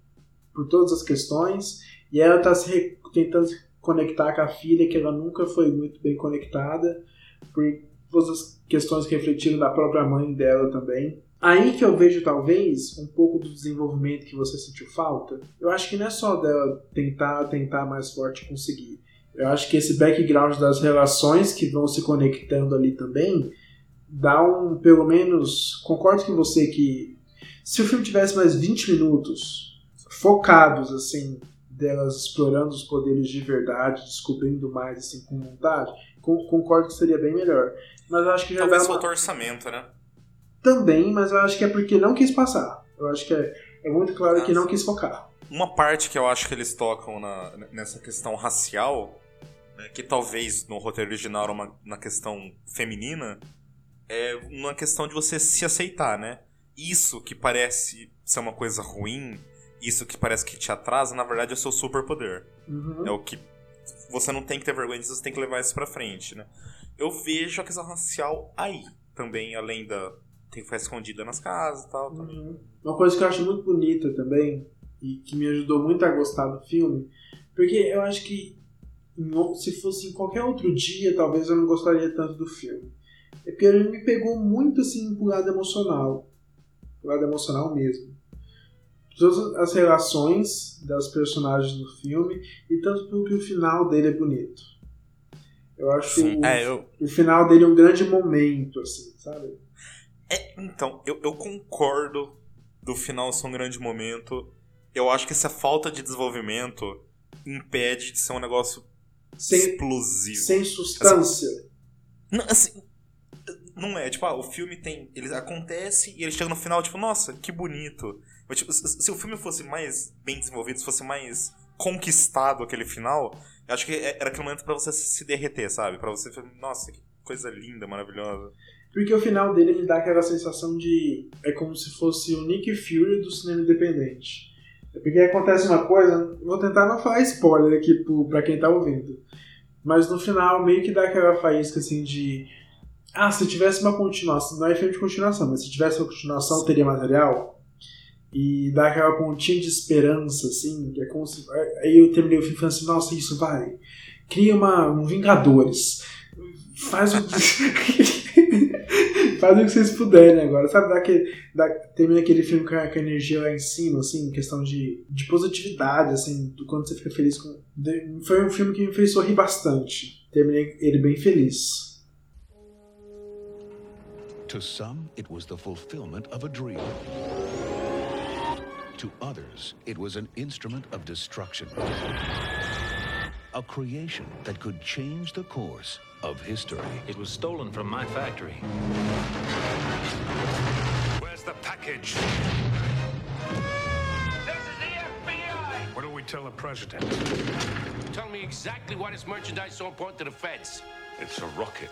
por todas as questões e ela está se tentando se conectar com a filha que ela nunca foi muito bem conectada por todas as questões que refletiram da própria mãe dela também. Aí que eu vejo, talvez, um pouco do desenvolvimento que você sentiu falta. Eu acho que não é só dela tentar, tentar mais forte conseguir. Eu acho que esse background das relações que vão se conectando ali também dá um, pelo menos, concordo com você que se o filme tivesse mais 20 minutos focados, assim, delas explorando os poderes de verdade, descobrindo mais, assim, com vontade, con- concordo que seria bem melhor. Mas eu acho que já talvez dá uma... orçamento, né? Também, mas eu acho que é porque não quis passar. Eu acho que é, é muito claro que não quis focar. Uma parte que eu acho que eles tocam na- nessa questão racial, né, que talvez no roteiro original era uma, na questão feminina, é uma questão de você se aceitar, né? Isso que parece ser uma coisa ruim, isso que parece que te atrasa, na verdade é o seu superpoder. Uhum. É o que você não tem que ter vergonha disso, você tem que levar isso pra frente, né? Eu vejo a questão racial aí também, além da tem que ficar escondida nas casas e tal. também. Uhum. Uma coisa que eu acho muito bonita também, e que me ajudou muito a gostar do filme, porque eu acho que se fosse em qualquer outro dia, talvez eu não gostaria tanto do filme. É porque ele me pegou muito assim pro lado emocional. Pro lado emocional mesmo. Todas as relações das personagens do filme e tanto porque o final dele é bonito. Eu acho Sim. o, É, eu, o final dele é um grande momento, assim, sabe? É, então, eu, eu concordo do final ser um grande momento. Eu acho que essa falta de desenvolvimento impede de ser um negócio Sem, explosivo. sem substância. Não, assim, não é, tipo, ah, o filme tem. Ele acontece e ele chega no final, tipo, nossa, que bonito. Mas, tipo, se, se o filme fosse mais bem desenvolvido, se fosse mais conquistado aquele final, eu acho que é- era aquele momento pra você se derreter, sabe? Pra você nossa, que coisa linda, maravilhosa. Porque o final dele me dá aquela sensação de. É como se fosse o Nick Fury do cinema independente. É porque acontece uma coisa, vou tentar não falar spoiler aqui pro, pra quem tá ouvindo. Mas no final meio que dá aquela faísca assim de. Ah, se tivesse uma continuação. Não é filme de continuação, mas se tivesse uma continuação teria material. E dá aquela pontinha de esperança, assim. É como se. Aí eu terminei o filme falando assim, nossa, isso vai. Cria uma, um Vingadores. Faz um. Fazem o que vocês puderem agora. Sabe, daquele, da, termina aquele filme com a, com a energia lá em cima, assim, questão de, de positividade, assim, do quanto você fica feliz com. foi um filme que me fez sorrir bastante. Terminei ele bem feliz. To some, it was the fulfillment of a dream. To others, it was an instrument of destruction. A creation that could change the course of history. It was stolen from my factory. Where's the package? This is the FBI! What do we tell the president? Tell me exactly why this merchandise is so important to the feds. It's a rocket.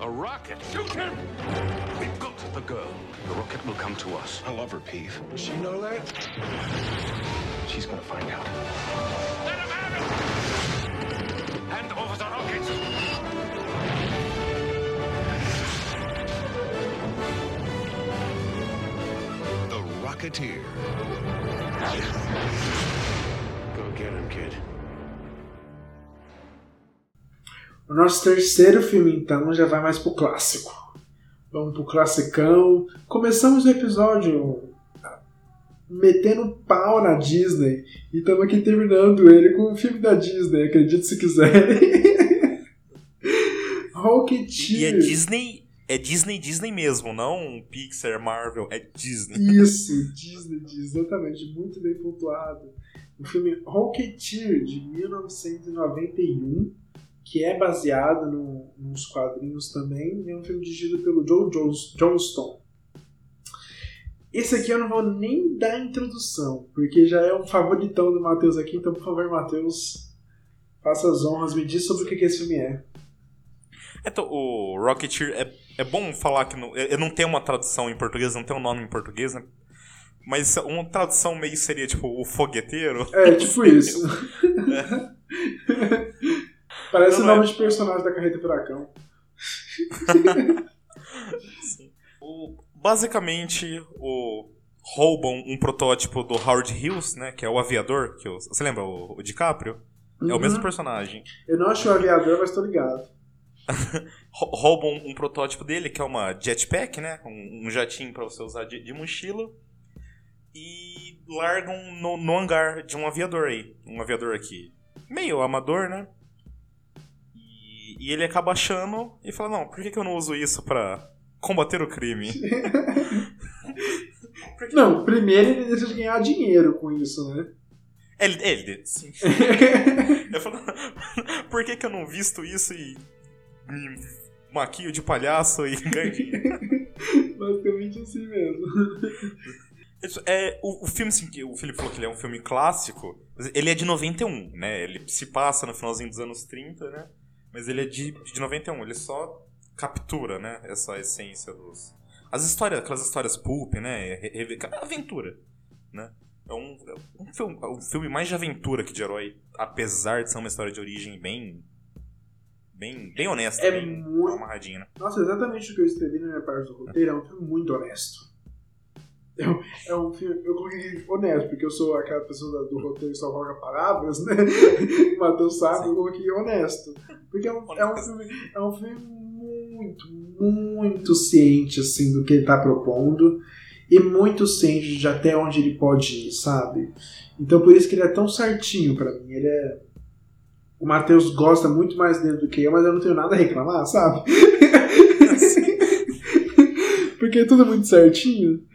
A rocket? Shoot him! We've got the girl. The rocket will come to us. I love her, Peeve. Does she know that? She's gonna find out. Let him have it! Hand over the rocket! Rocketeer. Go get him, kid. O nosso terceiro filme, então, já vai mais pro clássico. Vamos pro classicão. Começamos o episódio metendo pau na Disney e estamos aqui terminando ele com um filme da Disney, acredite se quiser. Rocketeer. E é Disney, é Disney, Disney mesmo, não Pixar, Marvel, é Disney. Isso, Disney, Disney, exatamente, muito bem pontuado. O filme Rocketeer, de 1991, que é baseado no, nos quadrinhos também, é um filme dirigido pelo Joe Jones- Johnston. Esse aqui eu não vou nem dar introdução, porque já é um favoritão do Matheus aqui, então por favor, Matheus, faça as honras, me diz sobre o que, que esse filme é. Então, o Rocketeer, é, é bom falar que não, é- não tem uma tradução em português, não tem um nome em português, né? Mas uma tradução meio seria tipo o fogueteiro. É, tipo isso. Parece Não, o nome é- de personagem da Carreta Furacão. O- basicamente, o roubam um protótipo do Howard Hughes, né? Que é o aviador. Que você lembra o, o DiCaprio? É o Uhum. mesmo personagem. Eu não acho o aviador, mas tô ligado. Rou- roubam um protótipo dele, que é uma jetpack, né? Um, um jatinho pra você usar de, de mochila. E largam no, no hangar de um aviador aí. Um aviador aqui. Meio amador, né? E, e ele acaba achando e fala: Não, por que, que eu não uso isso pra combater o crime? Não, primeiro ele deixa de ganhar dinheiro com isso, né? Ele, ele sim. eu falo, por que, que eu não visto isso e me maquio de palhaço e ganho? Basicamente assim mesmo. Isso, É, o, o filme, assim, que o Felipe falou que ele é um filme clássico, ele é de 91, né? Ele se passa no finalzinho dos anos 30, né? Mas ele é de, de 91, ele só captura, né? Essa essência dos... As histórias, aquelas histórias pulp, né? Re- Aventura, né? É um, é um, filme, é um filme mais de aventura que de herói, apesar de ser uma história de origem bem... Bem, bem honesta, É bem muito- amarradinha, né? Nossa, exatamente o que eu escrevi na minha parte do roteiro é um filme muito honesto. É um, é um filme, eu coloquei honesto, porque eu sou aquela pessoa do roteiro que só coloca palavras, né? O Matheus sabe, eu coloquei honesto. Porque é um, é um filme, é um filme muito, muito ciente, assim, do que ele tá propondo. E muito ciente de até onde ele pode ir, sabe? Então por isso que ele é tão certinho pra mim. Ele é. O Matheus gosta muito mais dele do que eu, mas eu não tenho nada a reclamar, sabe? Porque é tudo muito certinho.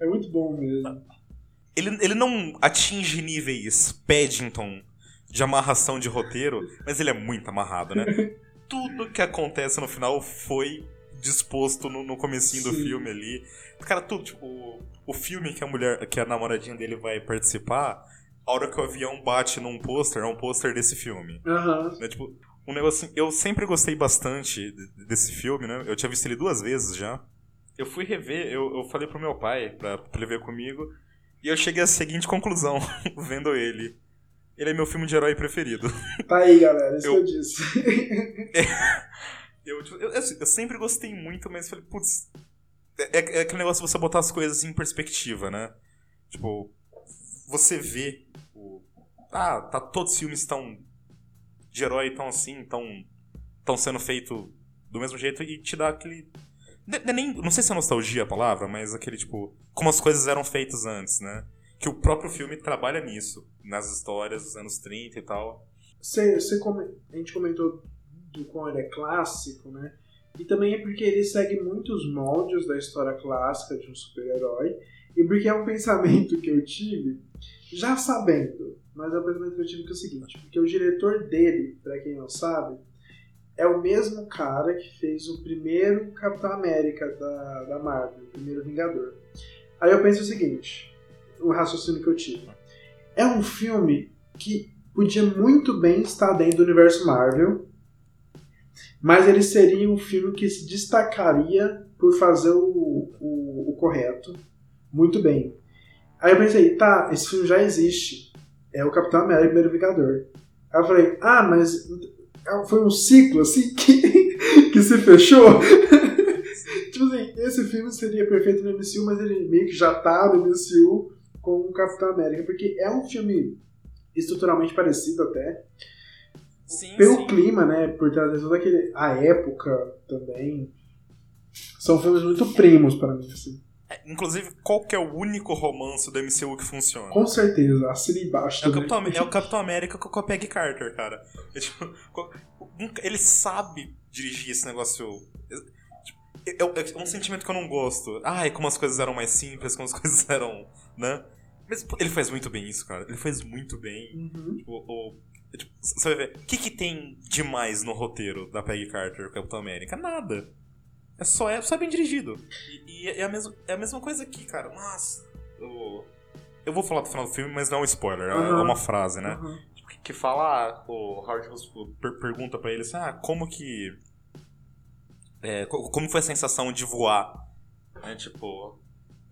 É muito bom mesmo. Ele, ele não atinge níveis Paddington de amarração de roteiro, mas ele é muito amarrado, né? Tudo que acontece no final foi disposto no, no comecinho do Sim. filme ali. Cara, tudo, tipo, o, o filme que a mulher, que a namoradinha dele vai participar, a hora que o avião bate num pôster, é um pôster desse filme. Aham. Né, tipo, um negócio assim, eu sempre gostei bastante de- desse filme, né? Eu tinha visto ele duas vezes já. Eu fui rever, eu, eu falei pro meu pai pra, pra ele ver comigo, e eu cheguei à seguinte conclusão, vendo ele. Ele é meu filme de herói preferido. Tá aí, galera, isso Eu- que eu disse. Eu, tipo, eu, assim, eu sempre gostei muito, mas falei, putz. É, é aquele negócio de você botar as coisas em perspectiva, né? Tipo, você vê. Ah, tá, todos os filmes estão. de herói estão assim, estão. estão sendo feitos do mesmo jeito e te dá aquele. É nem, não sei se é nostalgia a palavra, mas aquele tipo. Como as coisas eram feitas antes, né? Que o próprio filme trabalha nisso, nas histórias dos anos 30 e tal. Come, a gente comentou do quão ele é clássico, né? E também é porque ele segue muitos moldes da história clássica de um super-herói. E porque é um pensamento que eu tive, já sabendo, mas é um pensamento que eu tive que é o seguinte: porque o diretor dele, para quem não sabe, é o mesmo cara que fez o primeiro Capitão América da, da Marvel, o primeiro Vingador. Aí eu penso o seguinte: o raciocínio que eu tive. É um filme que podia muito bem estar dentro do universo Marvel, mas ele seria um filme que se destacaria por fazer o, o, o correto muito bem. Aí eu pensei, tá, esse filme já existe. É o Capitão América Primeiro Vingador. Aí eu falei, ah, mas foi um ciclo assim que, que se fechou. tipo assim, esse filme seria perfeito no MCU, mas ele meio que já tá no MCU com o Capitão América, porque é um filme estruturalmente parecido até. Sim, Pelo sim. clima, né? Por trazer toda aquele, a época também. São filmes muito primos para mim, assim. É, inclusive, qual que é o único romance do MCU que funciona? Com certeza, assina embaixo É o. Capitão, é o Capitão América com a Peggy Carter, cara. É, tipo, ele sabe dirigir esse negócio. É, é- um sentimento que eu não gosto. Ai, como as coisas eram mais simples, como as coisas eram. né? Mas pô, ele faz muito bem isso, cara. Ele faz muito bem. Uhum. Tipo, o- é, tipo, você vai ver. O que, que tem demais no roteiro da Peggy Carter, Capitão América? Nada. É só, é só bem dirigido. E, e é, a mesma, é a mesma coisa aqui, cara. Nossa. Eu, eu vou falar do final do filme, mas não é um spoiler. É Aham. uma frase, né? Uhum. Que- Que fala. ah, o Howard per- pergunta pra ele assim: ah, como que. é, co- como foi a sensação de voar? Né, tipo.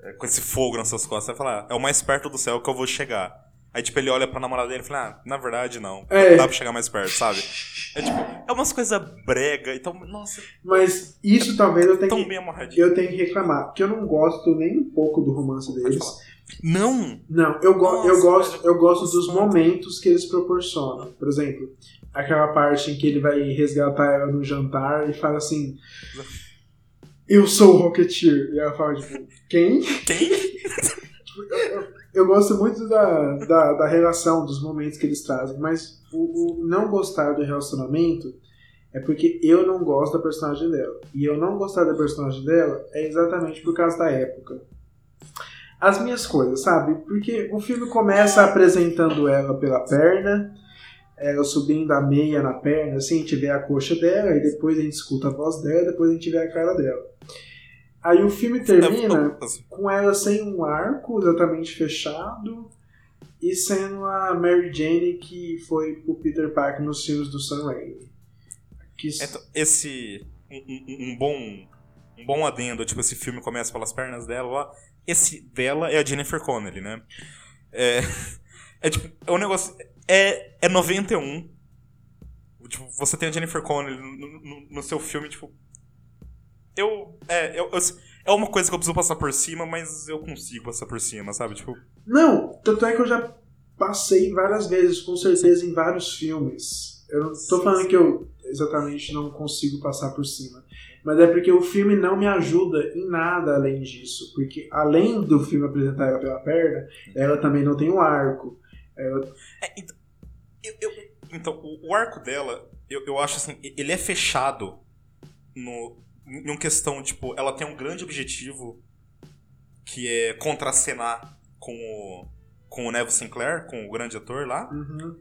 é, com esse fogo nas suas costas. Ele fala: ah, é o mais perto do céu que eu vou chegar. Aí, tipo, ele olha pra namorada dele e fala: ah, na verdade, não. É. Não dá pra chegar mais perto, sabe? É tipo, é umas coisas brega. Então, nossa, Mas isso talvez eu tenha tão que, bem amarradinho. eu tenho que reclamar, porque eu não gosto nem um pouco do romance deles. Não! Não, eu, go Nossa, eu gosto, eu gosto dos momentos que eles proporcionam. Por exemplo, aquela parte em que ele vai resgatar ela no jantar e fala assim: Eu sou o Rocketeer. E ela fala, tipo, quem? Quem? Eu, gosto muito da, da, da relação, dos momentos que eles trazem, mas o, o não gostar do relacionamento é porque eu não gosto da personagem dela. E eu não gostar da personagem dela é exatamente por causa da época. As minhas coisas, sabe? Porque o filme começa apresentando ela pela perna, ela subindo a meia na perna, assim, a gente vê a coxa dela, e depois a gente escuta a voz dela, depois a gente vê a cara dela. Aí o filme termina com ela sem um arco exatamente fechado e sendo a Mary Jane que foi pro Peter Parker nos filmes do Sam Raimi. Que Então, esse. Um, um- um bom. Um bom adendo, tipo, esse filme começa pelas pernas dela lá. Esse dela é a Jennifer Connelly, né? É. É tipo. É um negócio. É, é 91. Tipo, você tem a Jennifer Connelly no, no- no seu filme, tipo. Eu. É, eu, eu- é uma coisa que eu preciso passar por cima, mas eu consigo passar por cima, sabe? Tipo. Não, tanto é que eu já passei várias vezes, com certeza, em vários filmes. Eu não tô falando que eu exatamente não consigo passar por cima. Mas é porque o filme não me ajuda em nada além disso. Porque além do filme apresentar ela pela perna, ela também não tem um arco. Ela- É, então, eu- eu- então, o, o arco dela, eu, eu acho assim, ele é fechado no, em uma questão, tipo, ela tem um grande objetivo que é contracenar com o, com o Neville Sinclair, com o grande ator lá, Uhum,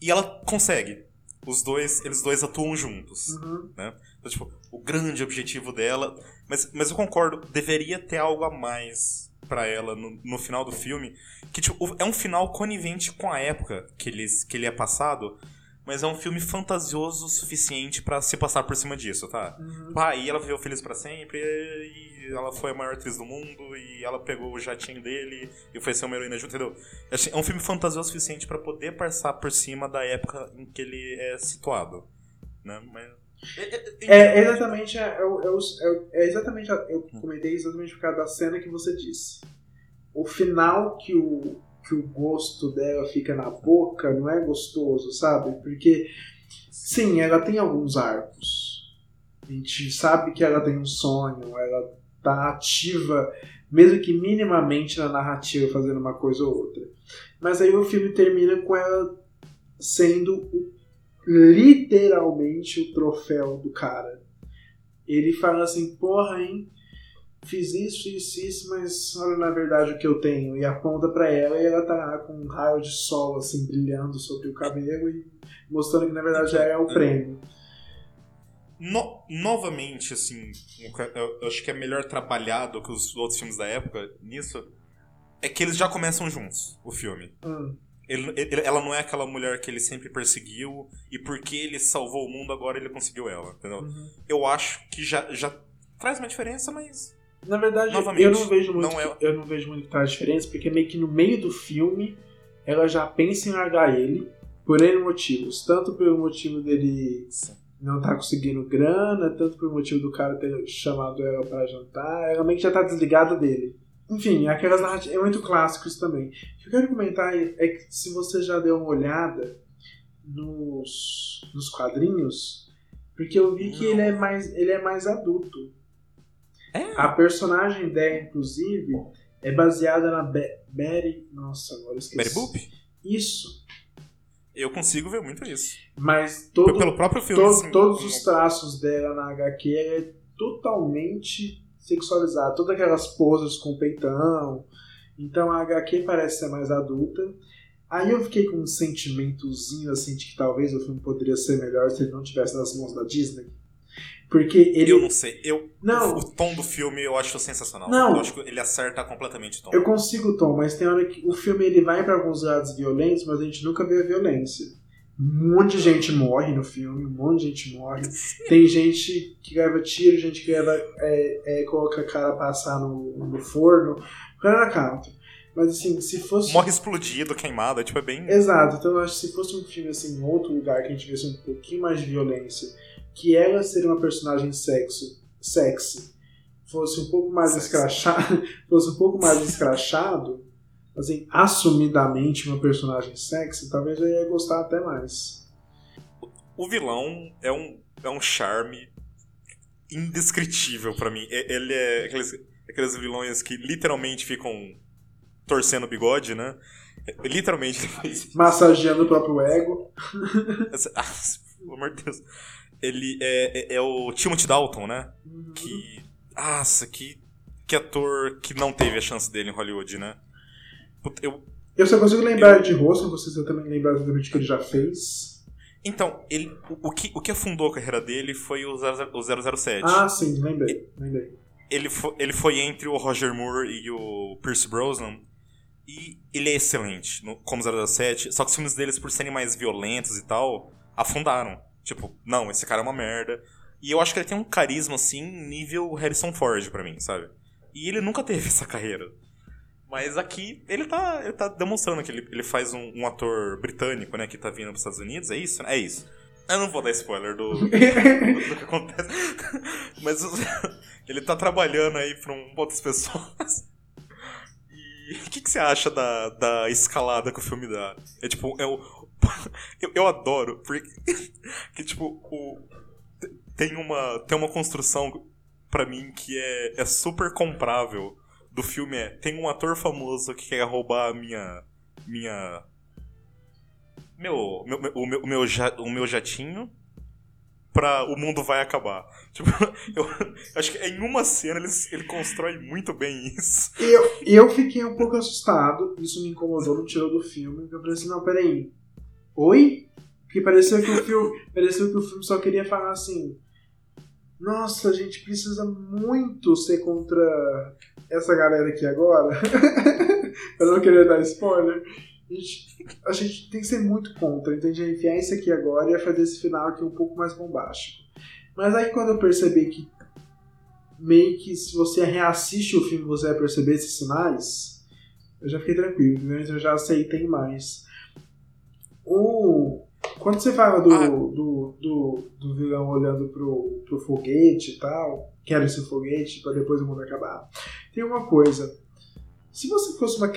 e ela consegue. Os dois, eles dois atuam juntos, uhum. né? Então, tipo, o grande objetivo dela, mas, mas eu concordo, deveria ter algo a mais pra ela no, no final do filme, que tipo, é um final conivente com a época que, eles, que ele é passado, mas é um filme fantasioso o suficiente pra se passar por cima disso, tá? Uhum. Ah, e ela viveu feliz pra sempre, e ela foi a maior atriz do mundo, e ela pegou o jatinho dele e foi ser uma heroína junto, entendeu? É um filme fantasioso o suficiente pra poder passar por cima da época em que ele é situado, né? Mas... É exatamente, é, é, o- é, é o- é exatamente, a- eu comentei exatamente por causa da cena que você disse. O final que o, que o gosto dela fica na boca não é gostoso, sabe? Porque, sim, ela tem alguns arcos. A gente sabe que ela tem um sonho, ela tá ativa, mesmo que minimamente na narrativa, fazendo uma coisa ou outra. Mas aí o filme termina com ela sendo literalmente o troféu do cara. Ele fala assim, porra, hein? Fiz isso, isso, isso, mas olha na verdade o que eu tenho. E aponta pra ela e ela tá com um raio de sol assim brilhando sobre o cabelo e mostrando que na verdade já é o prêmio. No- novamente, assim, eu, eu acho que é melhor trabalhado que os outros filmes da época nisso. É que eles já começam juntos, o filme. Hum. Ele- ele- ela não é aquela mulher que ele sempre perseguiu e porque ele salvou o mundo agora ele conseguiu ela, entendeu? Uhum. Eu acho que já, já traz uma diferença, mas Na verdade, Novamente, eu não vejo muito, não é- eu não vejo muito que traz diferença, porque meio que no meio do filme ela já pensa em largar ele por N motivos, tanto pelo motivo dele não tá conseguindo grana, tanto pelo motivo do cara ter chamado ela pra jantar, ela meio que já tá desligada dele. Enfim, aquelas narrativas é muito clássico isso também. O que eu quero comentar é é que se você já deu uma olhada nos, nos quadrinhos, porque eu vi que ele é mais ele é mais adulto. A personagem dela, inclusive, é baseada na Be Betty. Nossa, agora eu esqueci. Betty Boop? Isso. eu consigo ver muito isso. Mas todo, Pelo próprio filme, to- assim, todos como- os traços dela na HQ é totalmente sexualizado. Todas aquelas poses com peitão. Então a HQ parece ser mais adulta. Aí eu fiquei com um sentimentozinho assim de que talvez o filme poderia ser melhor se ele não tivesse nas mãos da Disney. Porque ele. Eu não sei. Eu, Não. O, o tom do filme eu acho sensacional. Não. Eu acho que ele acerta completamente o tom. Eu consigo, Tom, mas tem hora que o filme ele vai pra alguns lados violentos, mas a gente nunca vê a violência. Um monte de gente morre no filme, um monte de gente morre. Tem gente que leva tiro, gente que leva, é, é, coloca a cara pra assar no, no forno. O cara canto. Mas assim, se fosse. Morre explodido, queimado, é tipo, é bem. Exato, então eu acho que se fosse um filme assim, em outro lugar que a gente visse um pouquinho mais de violência, que ela ser uma personagem sexo, sexy, fosse um pouco mais Sexy. escrachado, fosse um pouco mais escrachado, assim, assumidamente uma personagem sexy, talvez eu ia gostar até mais. O vilão é um, é um charme indescritível pra mim. E- Ele é aqueles, aqueles vilões que literalmente ficam torcendo o bigode, né? Literalmente ele faz isso. Massageando o próprio ego. Essa- ah, pelo amor de Deus. Ele é, é, é o Timothy Dalton, né? Que. Nossa, que, que ator que não teve a chance dele em Hollywood, né? Eu, Eu só consigo lembrar de rosto, eu também lembro exatamente o que ele já fez. então, ele, o, o que, o que afundou a carreira dele foi o, 00, o 007. Ah, sim, lembrei, lembrei. ele, foi, ele foi entre o Roger Moore e o Pierce Brosnan. E ele é excelente no, como 007. Só que os filmes deles, por serem mais violentos e tal, afundaram. Tipo, não, esse cara é uma merda. E eu acho que ele tem um carisma, assim, nível Harrison Ford pra mim, sabe? E ele nunca teve essa carreira. Mas aqui, ele tá, ele tá demonstrando que ele, ele faz um, um ator britânico, né, que tá vindo pros Estados Unidos. É isso? É isso. Eu não vou dar spoiler do, do, do que acontece. Mas ele tá trabalhando aí pra um, outras pessoas. E o que, que você acha da, da escalada que o filme dá? É tipo, é o, eu, eu adoro, porque que tipo, o, tem, uma, tem uma construção pra mim que é, é super comprável do filme. É, tem um ator famoso que quer roubar a minha. minha meu, meu, meu- o, meu, o, meu ja- o meu jatinho pra o mundo vai acabar. Tipo, eu acho que em uma cena ele, ele constrói muito bem isso. Eu, eu fiquei um pouco assustado, isso me incomodou, me tirou do filme. Eu falei assim, não, peraí. Oi? Porque pareceu que o filme, pareceu que o filme só queria falar assim. Nossa, a gente precisa muito ser contra essa galera aqui agora. Eu não queria dar spoiler. A gente, a gente tem que ser muito contra, então a enfiar isso aqui agora e fazer esse final aqui um pouco mais bombástico. Mas aí quando eu percebi que meio que se você reassiste o filme você vai perceber esses sinais, eu já fiquei tranquilo? Então eu já aceitei mais. O... Quando você fala do, do, do, do vilão olhando pro, pro foguete e tal, quero esse foguete pra depois o mundo acabar, tem uma coisa. Se você fosse uma.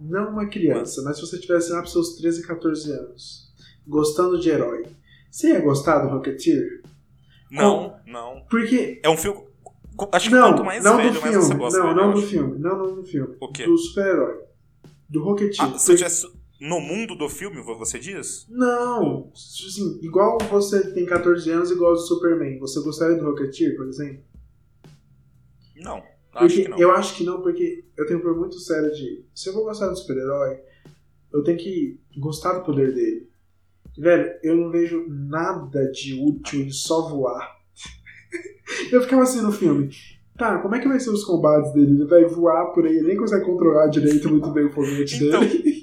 Não uma criança, mas se você tivesse lá pros seus 13, 14 anos, gostando de herói, você ia gostar do Rocketeer? Não, não. Porque. É um filme. Acho que não, quanto mais não velho, do mais filme. você gosta Não, não do filme. Não, não do filme. O quê? Do super-herói. Do Rocketeer. Ah, se eu tivesse no mundo do filme, você diz? Não, assim, igual você tem 14 anos e gosta do Superman, você gostaria do Rocketeer, por exemplo? Não, acho não. eu acho que não, porque eu tenho um problema muito sério de. Se eu vou gostar do super-herói, eu tenho que gostar do poder dele. Velho, eu não vejo nada de útil em só voar. eu ficava assim no filme. Tá, como é que vai ser os combates dele? Ele vai voar por aí, ele nem consegue controlar direito muito bem o foguete Então, dele.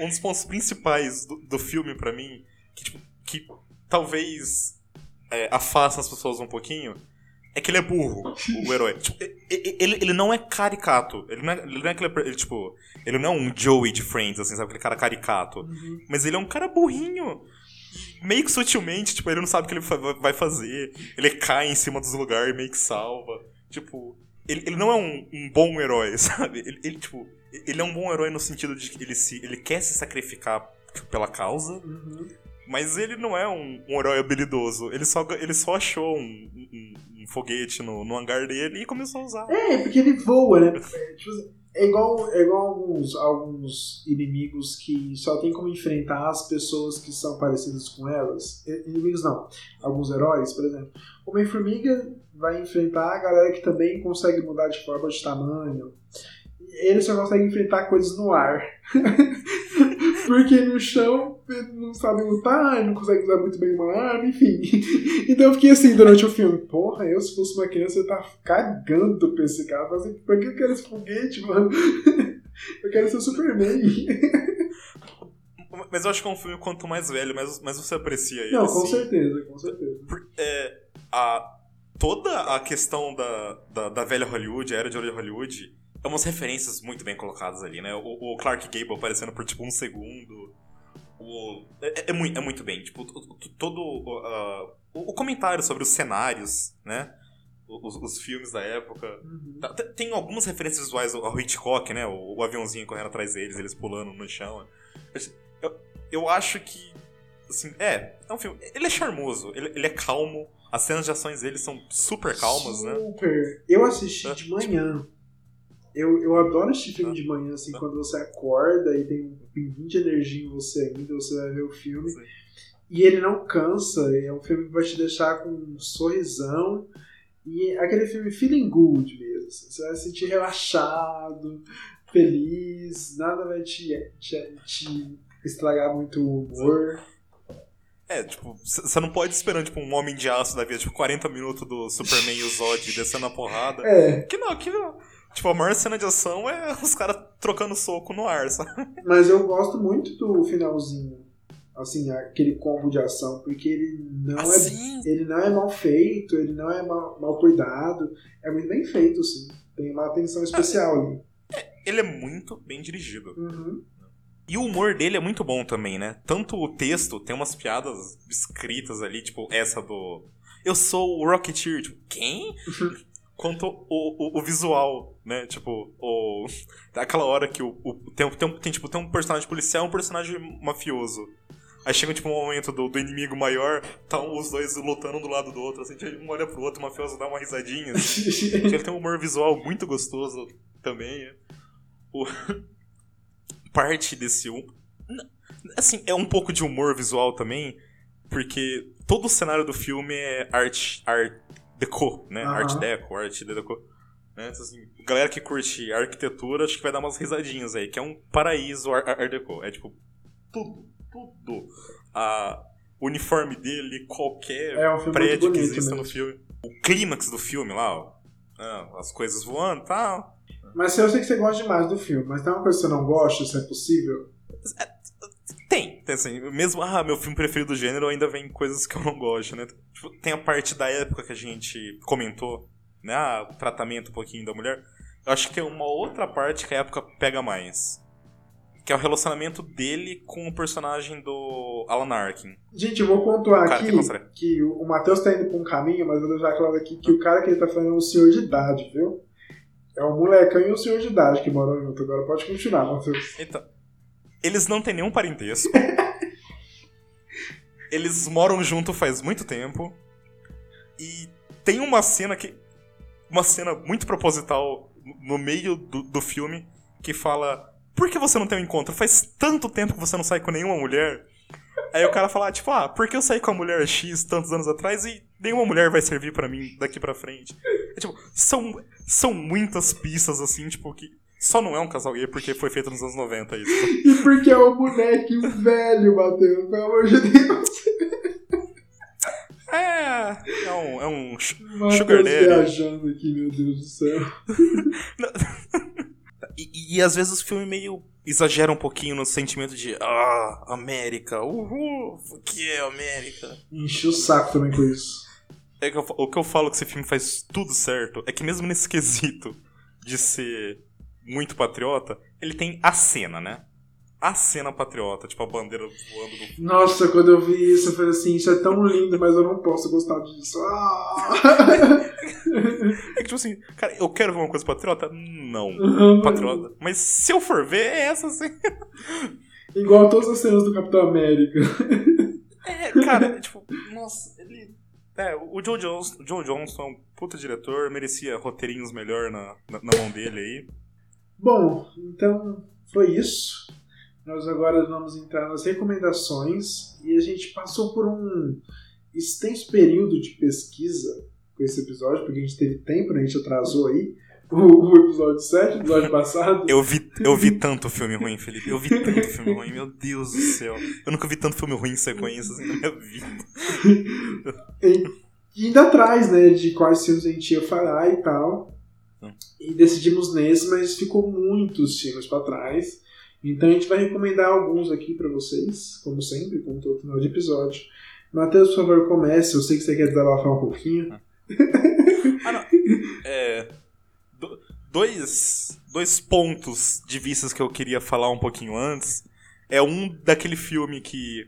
Um, dos pontos principais do, do filme pra mim, que, tipo, que talvez é, afasta as pessoas um pouquinho, é que ele é burro, o herói. Tipo, ele, ele não é caricato. Ele não é, ele não é aquele. Ele, tipo, ele não é um Joey de Friends, assim, sabe? Aquele cara caricato. Mas ele é um cara burrinho. Meio que sutilmente, tipo, ele não sabe o que ele vai fazer. Ele cai em cima dos lugares e meio que salva. Tipo, ele, ele não é um, um bom herói, sabe? Ele, ele, tipo, ele é um bom herói no sentido de que ele, se, ele quer se sacrificar pela causa, mas ele não é um, um herói habilidoso. Ele só, ele só achou um, um- um foguete no, no hangar dele e começou a usar. É, porque ele voa, né? É, tipo é igual, é igual alguns, alguns inimigos que só tem como enfrentar as pessoas que são parecidas com elas. Inimigos não. Alguns heróis, por exemplo. Homem-Formiga vai enfrentar a galera que também consegue mudar de forma de tamanho. Ele só consegue enfrentar coisas no ar. Porque no chão ele não sabe lutar, ele não consegue usar muito bem uma arma, enfim. Então eu fiquei assim durante o filme. Porra, eu se fosse uma criança eu tava cagando pra esse cara. Assim, pra que eu quero esse foguete, mano? Eu quero ser o Superman. Mas eu acho que é um filme, quanto mais velho, mais, mais você aprecia ele. Não, com assim. certeza, com certeza. Por- é, a, toda a questão da, da, da velha Hollywood, a era de Hollywood, é umas referências muito bem colocadas ali, né? O, o Clark Gable aparecendo por tipo um segundo. O, é, é muito, é muito bem. Tipo, to- to- todo uh, o, comentário sobre os cenários, né? Os, os filmes da época. Tá- te- Tem algumas referências visuais ao Hitchcock, né? O, o aviãozinho correndo atrás deles, eles pulando no chão. Eu, eu acho que. Assim, é, é um filme. Ele é charmoso, ele, ele é calmo. As cenas de ações dele são super calmas, né? Super. Eu assisti de manhã. Eu, eu adoro assistir filme de manhã, assim, quando você acorda e tem um pinguim de energia em você ainda, você vai ver o filme. E ele não cansa, é um filme que vai te deixar com um sorrisão. E é aquele filme feeling good mesmo. assim, Você vai se sentir relaxado, feliz, nada vai te, te, te estragar muito o humor. É, tipo, você não pode esperar, tipo, um homem de aço da vida, tipo, 40 minutos do Superman e o Zod descendo a porrada. É. Que não, que não. Tipo, a maior cena de ação é os caras trocando soco no ar, sabe? Mas eu gosto muito do finalzinho. Assim, aquele combo de ação, porque ele não, Ah, é, ele não é mal feito, ele não é mal, mal cuidado. É muito bem feito, sim. Tem uma atenção especial ali. Ele é muito bem dirigido. Uhum. E o humor dele é muito bom também, né? Tanto o texto, tem umas piadas escritas ali, tipo essa do. Eu sou o Rocketeer, tipo, quem? Quanto o, o, o visual, né? Tipo, o. Aquela hora que o. o- tem, tem, tem, tipo, tem um personagem policial e um personagem mafioso. Aí chega, tipo, um momento do, do inimigo maior, tá os dois lutando um do lado do outro, assim, um olha pro outro, o mafioso dá uma risadinha. Assim. ele tem um humor visual muito gostoso também. né? O... Parte desse. hum- Assim, é um pouco de humor visual também, porque todo o cenário do filme é art, art deco, né? Aham. Art deco, art deco. Né? Então, assim, galera que curte arquitetura, acho que vai dar umas risadinhas aí, que é um paraíso art, art deco. É tipo, tudo, tudo. A, o uniforme dele, qualquer É um prédio que exista no mesmo. filme. O clímax do filme lá, ó. ah, as coisas voando e tal. Mas eu sei que você gosta demais do filme, mas tem uma coisa que você não gosta, se é possível? Tem, tem assim, mesmo, ah, meu filme preferido do gênero ainda vem coisas que eu não gosto, né? Tipo, tem a parte da época que a gente comentou, né? O tratamento um pouquinho da mulher. Eu acho que tem uma outra parte que a época pega mais. Que é o relacionamento dele com o personagem do Alan Arkin. Gente, eu vou pontuar aqui que que o o Matheus tá indo pra um caminho, mas eu vou deixar claro aqui que o cara que ele tá falando é um senhor de idade, viu? É um molecão e um senhor de idade que moram junto. Agora pode continuar, Matheus. Então, eles não têm nenhum parentesco. Eles moram junto faz muito tempo. E tem uma cena que. Uma cena muito proposital no meio do, do filme que fala. Por que você não tem um encontro? Faz tanto tempo que você não sai com nenhuma mulher. Aí o cara fala, tipo, ah, porque eu saí com a mulher X tantos anos atrás e nenhuma mulher vai servir para mim daqui para frente. É, tipo, são, são muitas pistas, assim, tipo, que só não é um casal gay porque foi feito nos anos 90 isso. E porque é um bonequinho velho, Matheus, pelo amor de Deus. É, é um, é um sugar daddy. viajando aqui, meu Deus do céu. E, e, às vezes o filme meio exagera um pouquinho no sentimento de ah, América, uhul, o que é América? Enche o saco também com isso. É que eu, o que eu falo que esse filme faz tudo certo é que mesmo nesse quesito de ser muito patriota, ele tem a cena, né? A cena patriota, tipo a bandeira voando no. Nossa, quando eu vi isso, eu falei assim: Isso é tão lindo, mas eu não posso gostar disso. Ah! é que, tipo assim, cara, eu quero ver uma coisa patriota? Não. Uhum. Patriota. Mas se eu for ver, é essa cena. Igual todas as cenas do Capitão América. É, cara, tipo, nossa, ele. É, o Joe Johnston, o Joe Johnston é um puta diretor, merecia roteirinhos melhor na, na, na mão dele aí. Bom, então foi isso. Nós agora vamos entrar nas recomendações e a gente passou por um extenso período de pesquisa com esse episódio, porque a gente teve tempo, né? a gente atrasou aí o, episódio 7, o episódio passado. Eu vi, eu vi tanto filme ruim, Felipe. Eu vi tanto filme ruim, meu Deus do céu. Eu nunca vi tanto filme ruim em sequência assim na minha vida. E ainda atrás, né, de quais filmes a gente ia falar e tal. E decidimos nesse, mas ficou muitos filmes para trás. Então a gente vai recomendar alguns aqui para vocês, como sempre, como todo final de episódio. Matheus, por favor, comece. Eu sei que você quer desabafar um pouquinho. ah, não. É, do, dois, dois pontos de vistas que eu queria falar um pouquinho antes. É um daquele filme que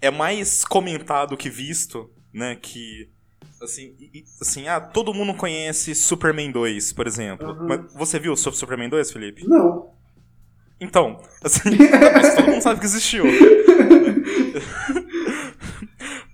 é mais comentado que visto, né? Que assim, assim, ah, todo mundo conhece Superman 2, por exemplo. Uhum. Mas você viu Superman 2, Felipe? Não. Então, assim, todo mundo sabe que existiu.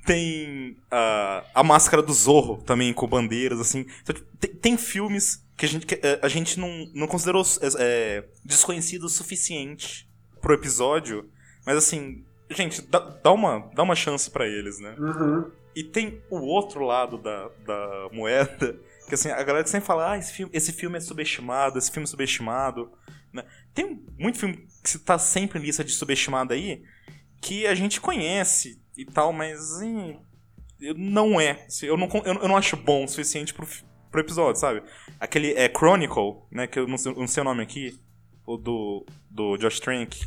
tem uh, a máscara do Zorro também, com bandeiras, assim. Então, tem, tem, filmes que a gente, que a gente não, não considerou é, desconhecido o suficiente pro episódio, mas assim, gente, dá, dá, uma, dá uma chance para eles, né? Uhum. E tem o outro lado da, da moeda, que assim, a galera sempre fala, ah, esse filme, esse filme é subestimado, esse filme é subestimado. Né? Tem muito filme que está sempre em lista de subestimado aí, que a gente conhece e tal, mas assim, não é. Eu não, eu, não acho bom o suficiente pro, pro episódio, sabe? Aquele é Chronicle, né, que eu não, sei, não sei o nome aqui, o do, do Josh Trank.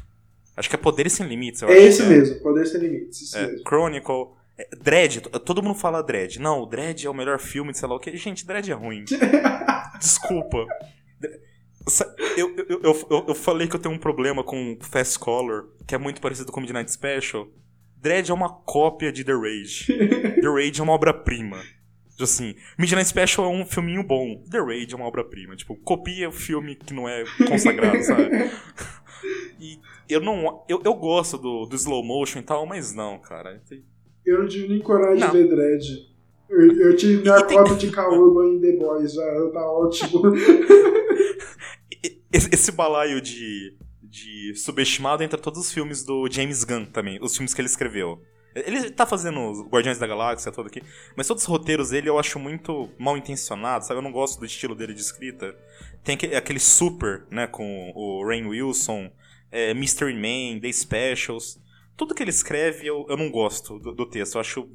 Acho que é Poderes Sem Limites. é esse é. mesmo, Poderes Sem Limites. é. Chronicle. É, Dredd, todo mundo fala Dredd. Não, o Dredd é o melhor filme de sei lá o que. Gente, Dredd é ruim. Desculpa. Eu, eu, eu, eu, falei que eu tenho um problema com Fast Color, que é muito parecido com Midnight Special. Dredd é uma cópia de The Rage. The Rage é uma obra-prima. Assim, Midnight Special é um filminho bom. The Rage é uma obra-prima. Tipo, copia o filme que não é consagrado, sabe? E eu não. Eu, eu gosto do, do slow motion e tal, mas não, cara. Eu não tive nem coragem não. de ver Dredd. Eu, eu tive minha cota de Kaurba em The Boys, já tá ótimo. esse, esse balaio de, de subestimado entra todos os filmes do James Gunn também, os filmes que ele escreveu. Ele tá fazendo os Guardiões da Galáxia todo aqui, mas todos os roteiros dele eu acho muito mal intencionados, sabe? Eu não gosto do estilo dele de escrita. Tem aquele, aquele Super, né, com o Rain Wilson, é, Mystery Man, The Specials. Tudo que ele escreve eu, eu não gosto do, do texto. Eu acho.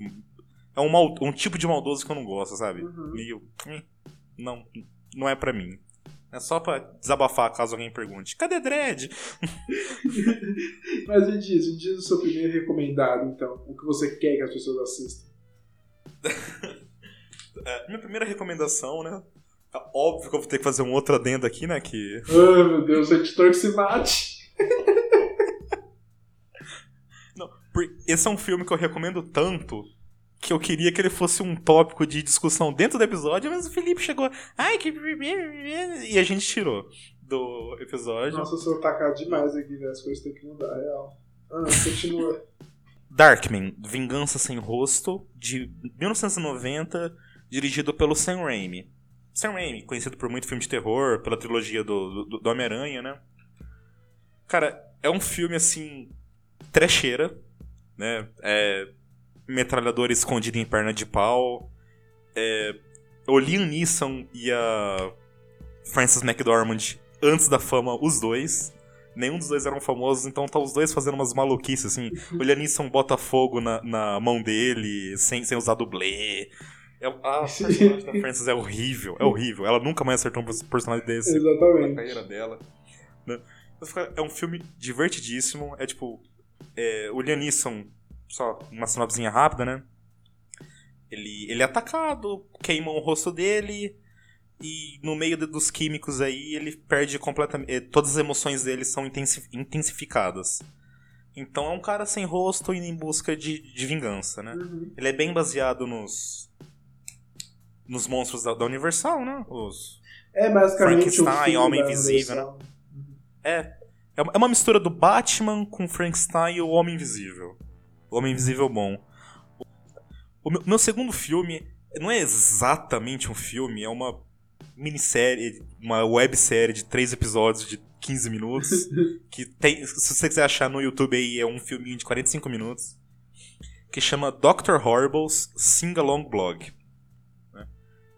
É um, mal, um tipo de maldoso que eu não gosto, sabe? Uhum. Meio. Hum, não, não é para mim. É só pra desabafar caso alguém pergunte: cadê Dredd? Mas me diz, me diz o seu primeiro recomendado, então. O que você quer que as pessoas assistam. é, minha primeira recomendação, né? É óbvio que eu vou ter que fazer um outro adendo aqui, né? Que. Ai, meu Deus, editor que se mate. Não, esse é um filme que eu recomendo tanto que eu queria que ele fosse um tópico de discussão dentro do episódio, mas o Felipe chegou, ai que e a gente tirou do episódio. Nossa, eu sou atacado demais aqui, né? As coisas têm que mudar, é real. Ah, continua. Darkman, Vingança Sem Rosto, de 1990, dirigido pelo Sam Raimi. Sam Raimi, conhecido por muito filme de terror, pela trilogia do, do, do Homem-Aranha, né? Cara, é um filme, assim, trecheira, né? É metralhador escondido em perna de pau. É, o Liam Neeson e a Frances McDormand, antes da fama, os dois. Nenhum dos dois eram famosos, então tá os dois fazendo umas maluquices, assim. O Liam Neeson bota fogo na, na mão dele, sem, sem usar dublê. É, a personagem da Frances é horrível, é horrível. Ela nunca mais acertou um personagem desse Exatamente. na carreira dela. Né? É um filme divertidíssimo. É tipo. É, o Liam Neeson, só uma sinopsinha rápida, né? Ele, ele é atacado, queimam o rosto dele, e no meio de, dos químicos aí ele perde completamente. Todas as emoções dele são intensificadas. Então é um cara sem rosto indo em busca de, de vingança, né? Uhum. Ele é bem baseado nos. nos monstros da, da Universal, né? Os. É basicamente Frankenstein, Homem Invisível, né? É. É é uma mistura do Batman com Frankenstein e o Homem Invisível. O Homem Invisível bom. O meu, meu segundo filme não é exatamente um filme, é uma minissérie, uma websérie de três episódios de 15 minutos. que tem, se você quiser achar no YouTube aí, é um filminho de 45 minutos. Que chama Dr. Horrible's Sing-Along Blog. né?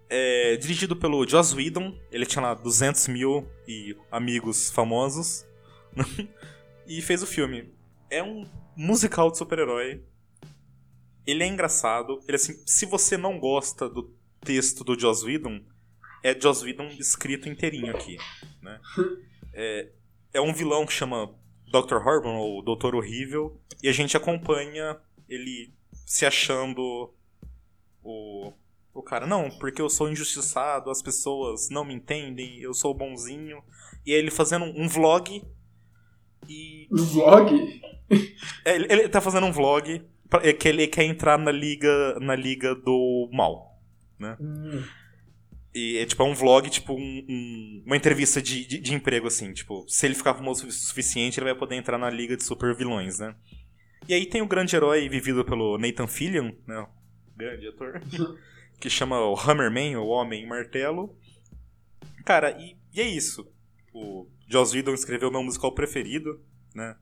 É dirigido pelo Joss Whedon. Ele tinha lá 200 mil e amigos famosos. e fez o filme. É um musical de super-herói. Ele é engraçado. Ele assim, se você não gosta do texto do Joss Whedon, é Joss Whedon escrito inteirinho aqui, né? É, é um vilão que chama Dr. Horrible, ou Doutor Horrível, e a gente acompanha ele se achando o, o cara, não, porque eu sou injustiçado, as pessoas não me entendem, eu sou bonzinho. E ele fazendo um vlog e Um vlog? é, ele, ele tá fazendo um vlog pra- é que ele quer entrar na liga na liga do mal, né? Hum. E é tipo é um vlog, tipo um- um- uma entrevista de, de, de emprego assim, tipo, se ele ficar famoso o suficiente, ele vai poder entrar na liga de super vilões, né? E aí tem o grande herói vivido pelo Nathan Fillion, né? Grande ator. que chama o Hammerman, o Homem Martelo. Cara, e, e é isso. O Joss Whedon escreveu meu musical preferido, né?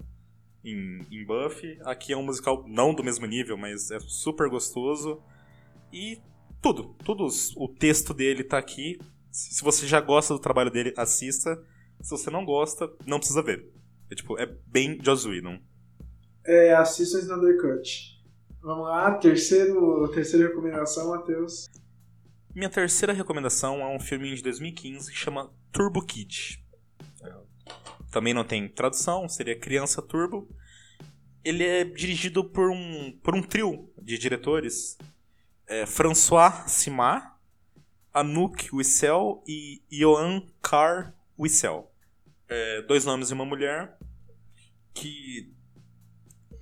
Em, em Buffy. Aqui é um musical não do mesmo nível, mas é super gostoso. E tudo, tudo. O texto dele tá aqui. Se se você já gosta do trabalho dele, assista. Se você não gosta, não precisa ver. É tipo, é bem Joss Whedon. É, assista Snyder Cut. Vamos lá, terceiro, terceira recomendação, Matheus. Minha terceira recomendação é um filminho de 2015 que chama Turbo Kid. Também não tem tradução, seria Criança Turbo. Ele é dirigido por um, por um trio de diretores. É, François Simard, Anouk Wissel e Johan Carr Wissel. É, dois nomes e uma mulher. Que.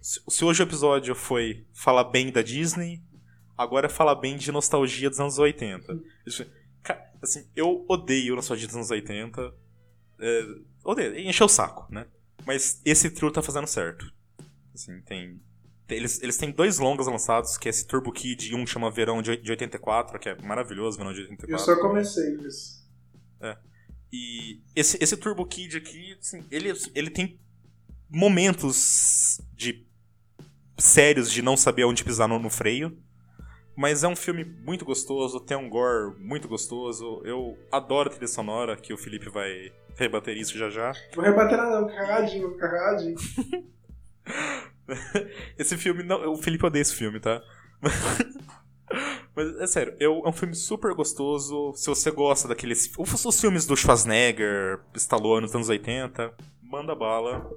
Se hoje o episódio foi falar bem da Disney, agora é falar bem de nostalgia dos anos 80. Isso- ca- Assim, eu odeio nostalgia dos anos 80. É, odeio, encheu o saco, né? Mas esse trio tá fazendo certo. Assim, tem. tem- eles, eles têm dois longas lançados, que é esse Turbo Kid e um chama Verão de, de 84, que é maravilhoso, Verão de 84. Eu só comecei isso. É. E esse, esse Turbo Kid aqui, assim, ele, ele tem momentos de sérios de não saber onde pisar no, no freio. Mas é um filme muito gostoso, tem um gore muito gostoso. Eu adoro a trilha sonora, que o Felipe vai rebater isso já já. Vou rebater vou ficar cagadinho. Esse filme, não, o Felipe odeia esse filme, tá? Mas é sério, eu- é um filme super gostoso. Se você gosta daqueles. Os, os filmes do Schwarzenegger, Stallone nos anos 80, manda bala.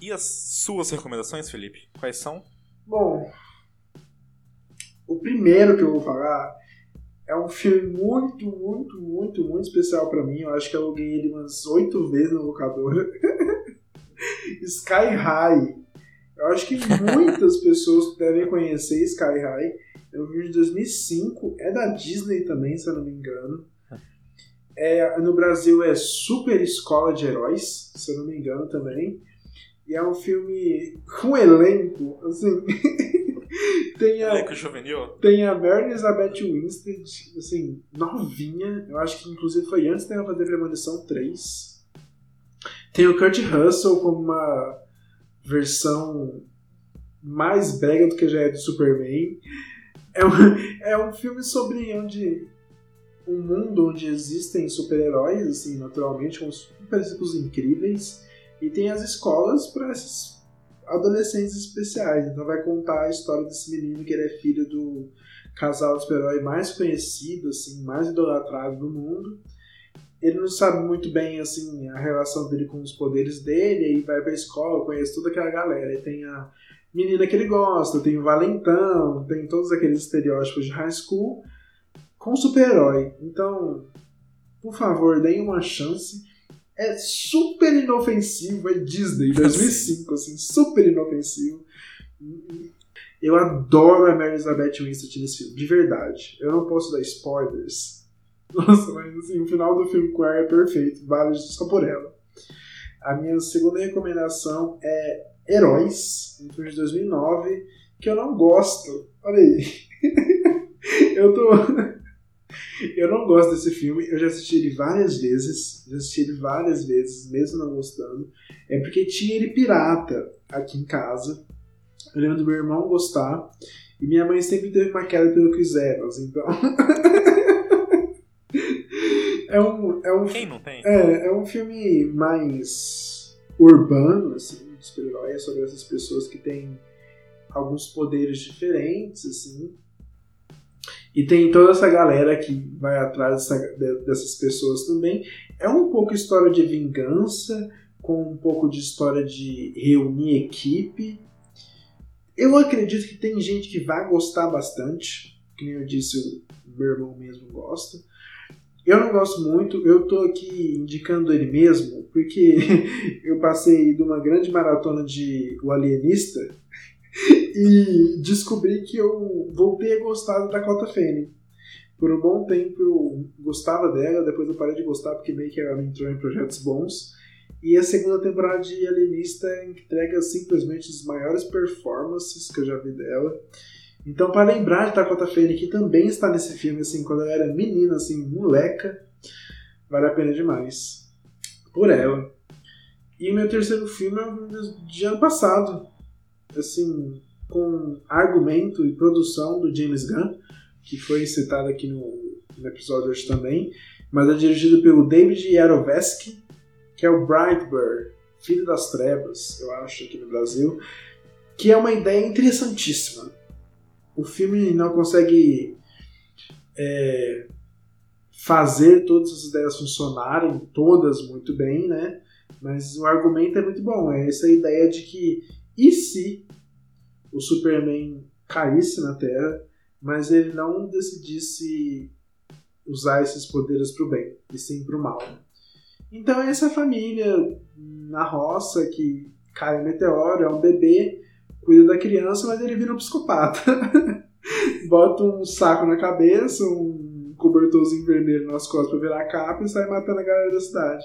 E as suas recomendações, Felipe? Quais são? Bom, o primeiro que eu vou falar é um filme muito, muito, muito, muito especial pra mim. Eu acho que eu aluguei ele umas oito vezes na locadora. Sky High. Eu acho que muitas pessoas devem conhecer Sky High. É um filme de 2005. É da Disney também, se eu não me engano. É, no Brasil é Super Escola de Heróis, se eu não me engano também. E é um filme com elenco, assim. tem a, Elenco juvenil? tem a Mary Elizabeth Winstead, assim, novinha. Eu acho que inclusive foi antes dela fazer Premonição 3. Tem o Kurt Russell como uma versão mais brega do que já é do Superman. É um, é um filme sobre onde um mundo onde existem super-heróis, assim, naturalmente, com super incríveis, e tem as escolas para esses adolescentes especiais. Então vai contar a história desse menino que ele é filho do casal super-herói mais conhecido, assim, mais idolatrado do mundo. Ele não sabe muito bem assim a relação dele com os poderes dele, e vai pra escola, conhece toda aquela galera. E tem a menina que ele gosta, tem o valentão, tem todos aqueles estereótipos de high school com super-herói. Então, por favor, deem uma chance. É super inofensivo, é Disney, 2005, assim, super inofensivo. Eu adoro a Mary Elizabeth Winstead nesse filme, de verdade. Eu não posso dar spoilers. Nossa, mas assim, o final do filme com ela é perfeito, vale só por ela. A minha segunda recomendação é Heróis, um filme de 2009, que eu não gosto. Olha aí. eu tô. Eu não gosto desse filme, eu já assisti ele várias vezes, já assisti ele várias vezes, mesmo não gostando. É porque tinha ele pirata aqui em casa. Eu lembro do meu irmão gostar. E minha mãe sempre teve uma queda pelo Chris Evans, então. é um, é um. Quem não tem? É, é um filme mais urbano, assim, de super-herói, é sobre essas pessoas que têm alguns poderes diferentes, assim. E tem toda essa galera que vai atrás dessa, dessas pessoas também. É um pouco história de vingança, com um pouco de história de reunir equipe. Eu acredito que tem gente que vai gostar bastante, que nem eu disse, o meu irmão mesmo gosta. Eu não gosto muito, eu tô aqui indicando ele mesmo, porque eu passei de uma grande maratona de O Alienista e descobri que eu voltei a gostar da Dakota Fanning. Por um bom tempo eu gostava dela, depois eu parei de gostar porque meio que ela entrou em projetos bons. E a segunda temporada de Alienista entrega simplesmente as maiores performances que eu já vi dela. Então, para lembrar de Dakota Fanning, que também está nesse filme, assim, quando ela era menina, assim, moleca, vale a pena demais. Por ela. E o meu terceiro filme é um de ano passado. Assim, com argumento e produção do James Gunn, que foi citado aqui no, no episódio hoje também, mas é dirigido pelo David Yarovesky, que é o Brightburn, Filho das Trevas, eu acho, aqui no Brasil, que é uma ideia interessantíssima. O filme não consegue é, fazer todas as ideias funcionarem, todas muito bem, né? Mas o argumento é muito bom. É essa ideia de que e se o Superman caísse na Terra, mas ele não decidisse usar esses poderes para o bem, e sim para o mal. Então essa família na roça que cai um meteoro, é um bebê, cuida da criança, mas ele vira um psicopata. Bota um saco na cabeça, um cobertorzinho vermelho nas costas para virar capa e sai matando a galera da cidade.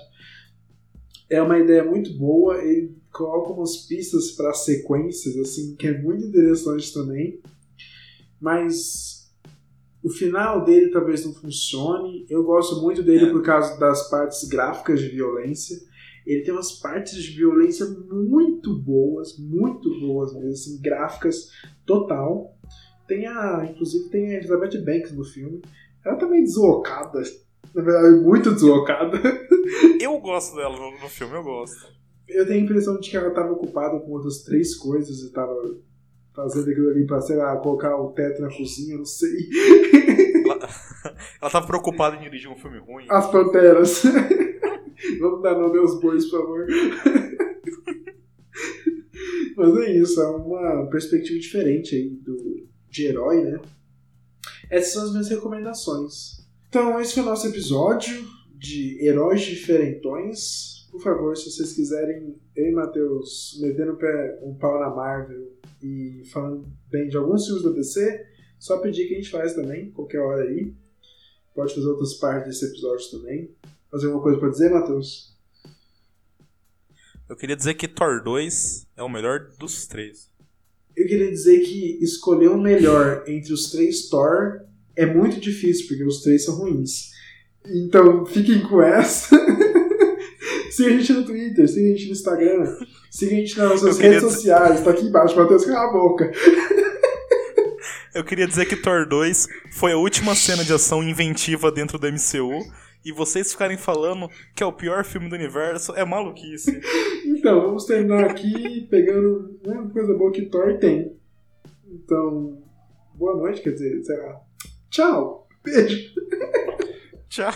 É uma ideia muito boa, ele coloca umas pistas para sequências, assim, que é muito interessante também. Mas o final dele talvez não funcione. Eu gosto muito dele é. por causa das partes gráficas de violência. Ele tem umas partes de violência muito boas, muito boas mesmo, assim, gráficas total. Tem a, inclusive tem a Elizabeth Banks no filme. Ela tá meio deslocada, na verdade, muito deslocada. Eu gosto dela no, no filme, eu gosto. Eu tenho a impressão de que ela estava ocupada com outras três coisas e estava fazendo aquilo ali pra, sei lá, colocar o teto na cozinha, não sei. Ela, ela tava preocupada em dirigir um filme ruim. As Panteras. Vamos dar nome aos bois, por favor. Mas é isso, é uma perspectiva diferente aí do, de herói, né? Essas são as minhas recomendações. Então, esse foi o nosso episódio de Heróis Diferentões. Por favor, se vocês quiserem, eu e Matheus metendo um pau na Marvel e falando bem de alguns filmes da DC, só pedir que a gente faz também, qualquer hora aí. Pode fazer outras partes desse episódio também. Fazer alguma coisa para dizer, Matheus? Eu queria dizer que Thor 2 é o melhor dos três. Eu queria dizer que escolher o melhor entre os três Thor é muito difícil, porque os três são ruins. Então, fiquem com essa. siga a gente no Twitter, siga a gente no Instagram, siga a gente nas nossas redes dizer... sociais. Tá aqui embaixo, Matheus, cala a boca. Eu queria dizer que Thor 2 foi a última cena de ação inventiva dentro do MCU. E vocês ficarem falando que é o pior filme do universo é maluquice. então, vamos terminar aqui pegando uma coisa boa que Thor tem. Então, boa noite, quer dizer, sei lá. Tchau. Beijo. Tchau.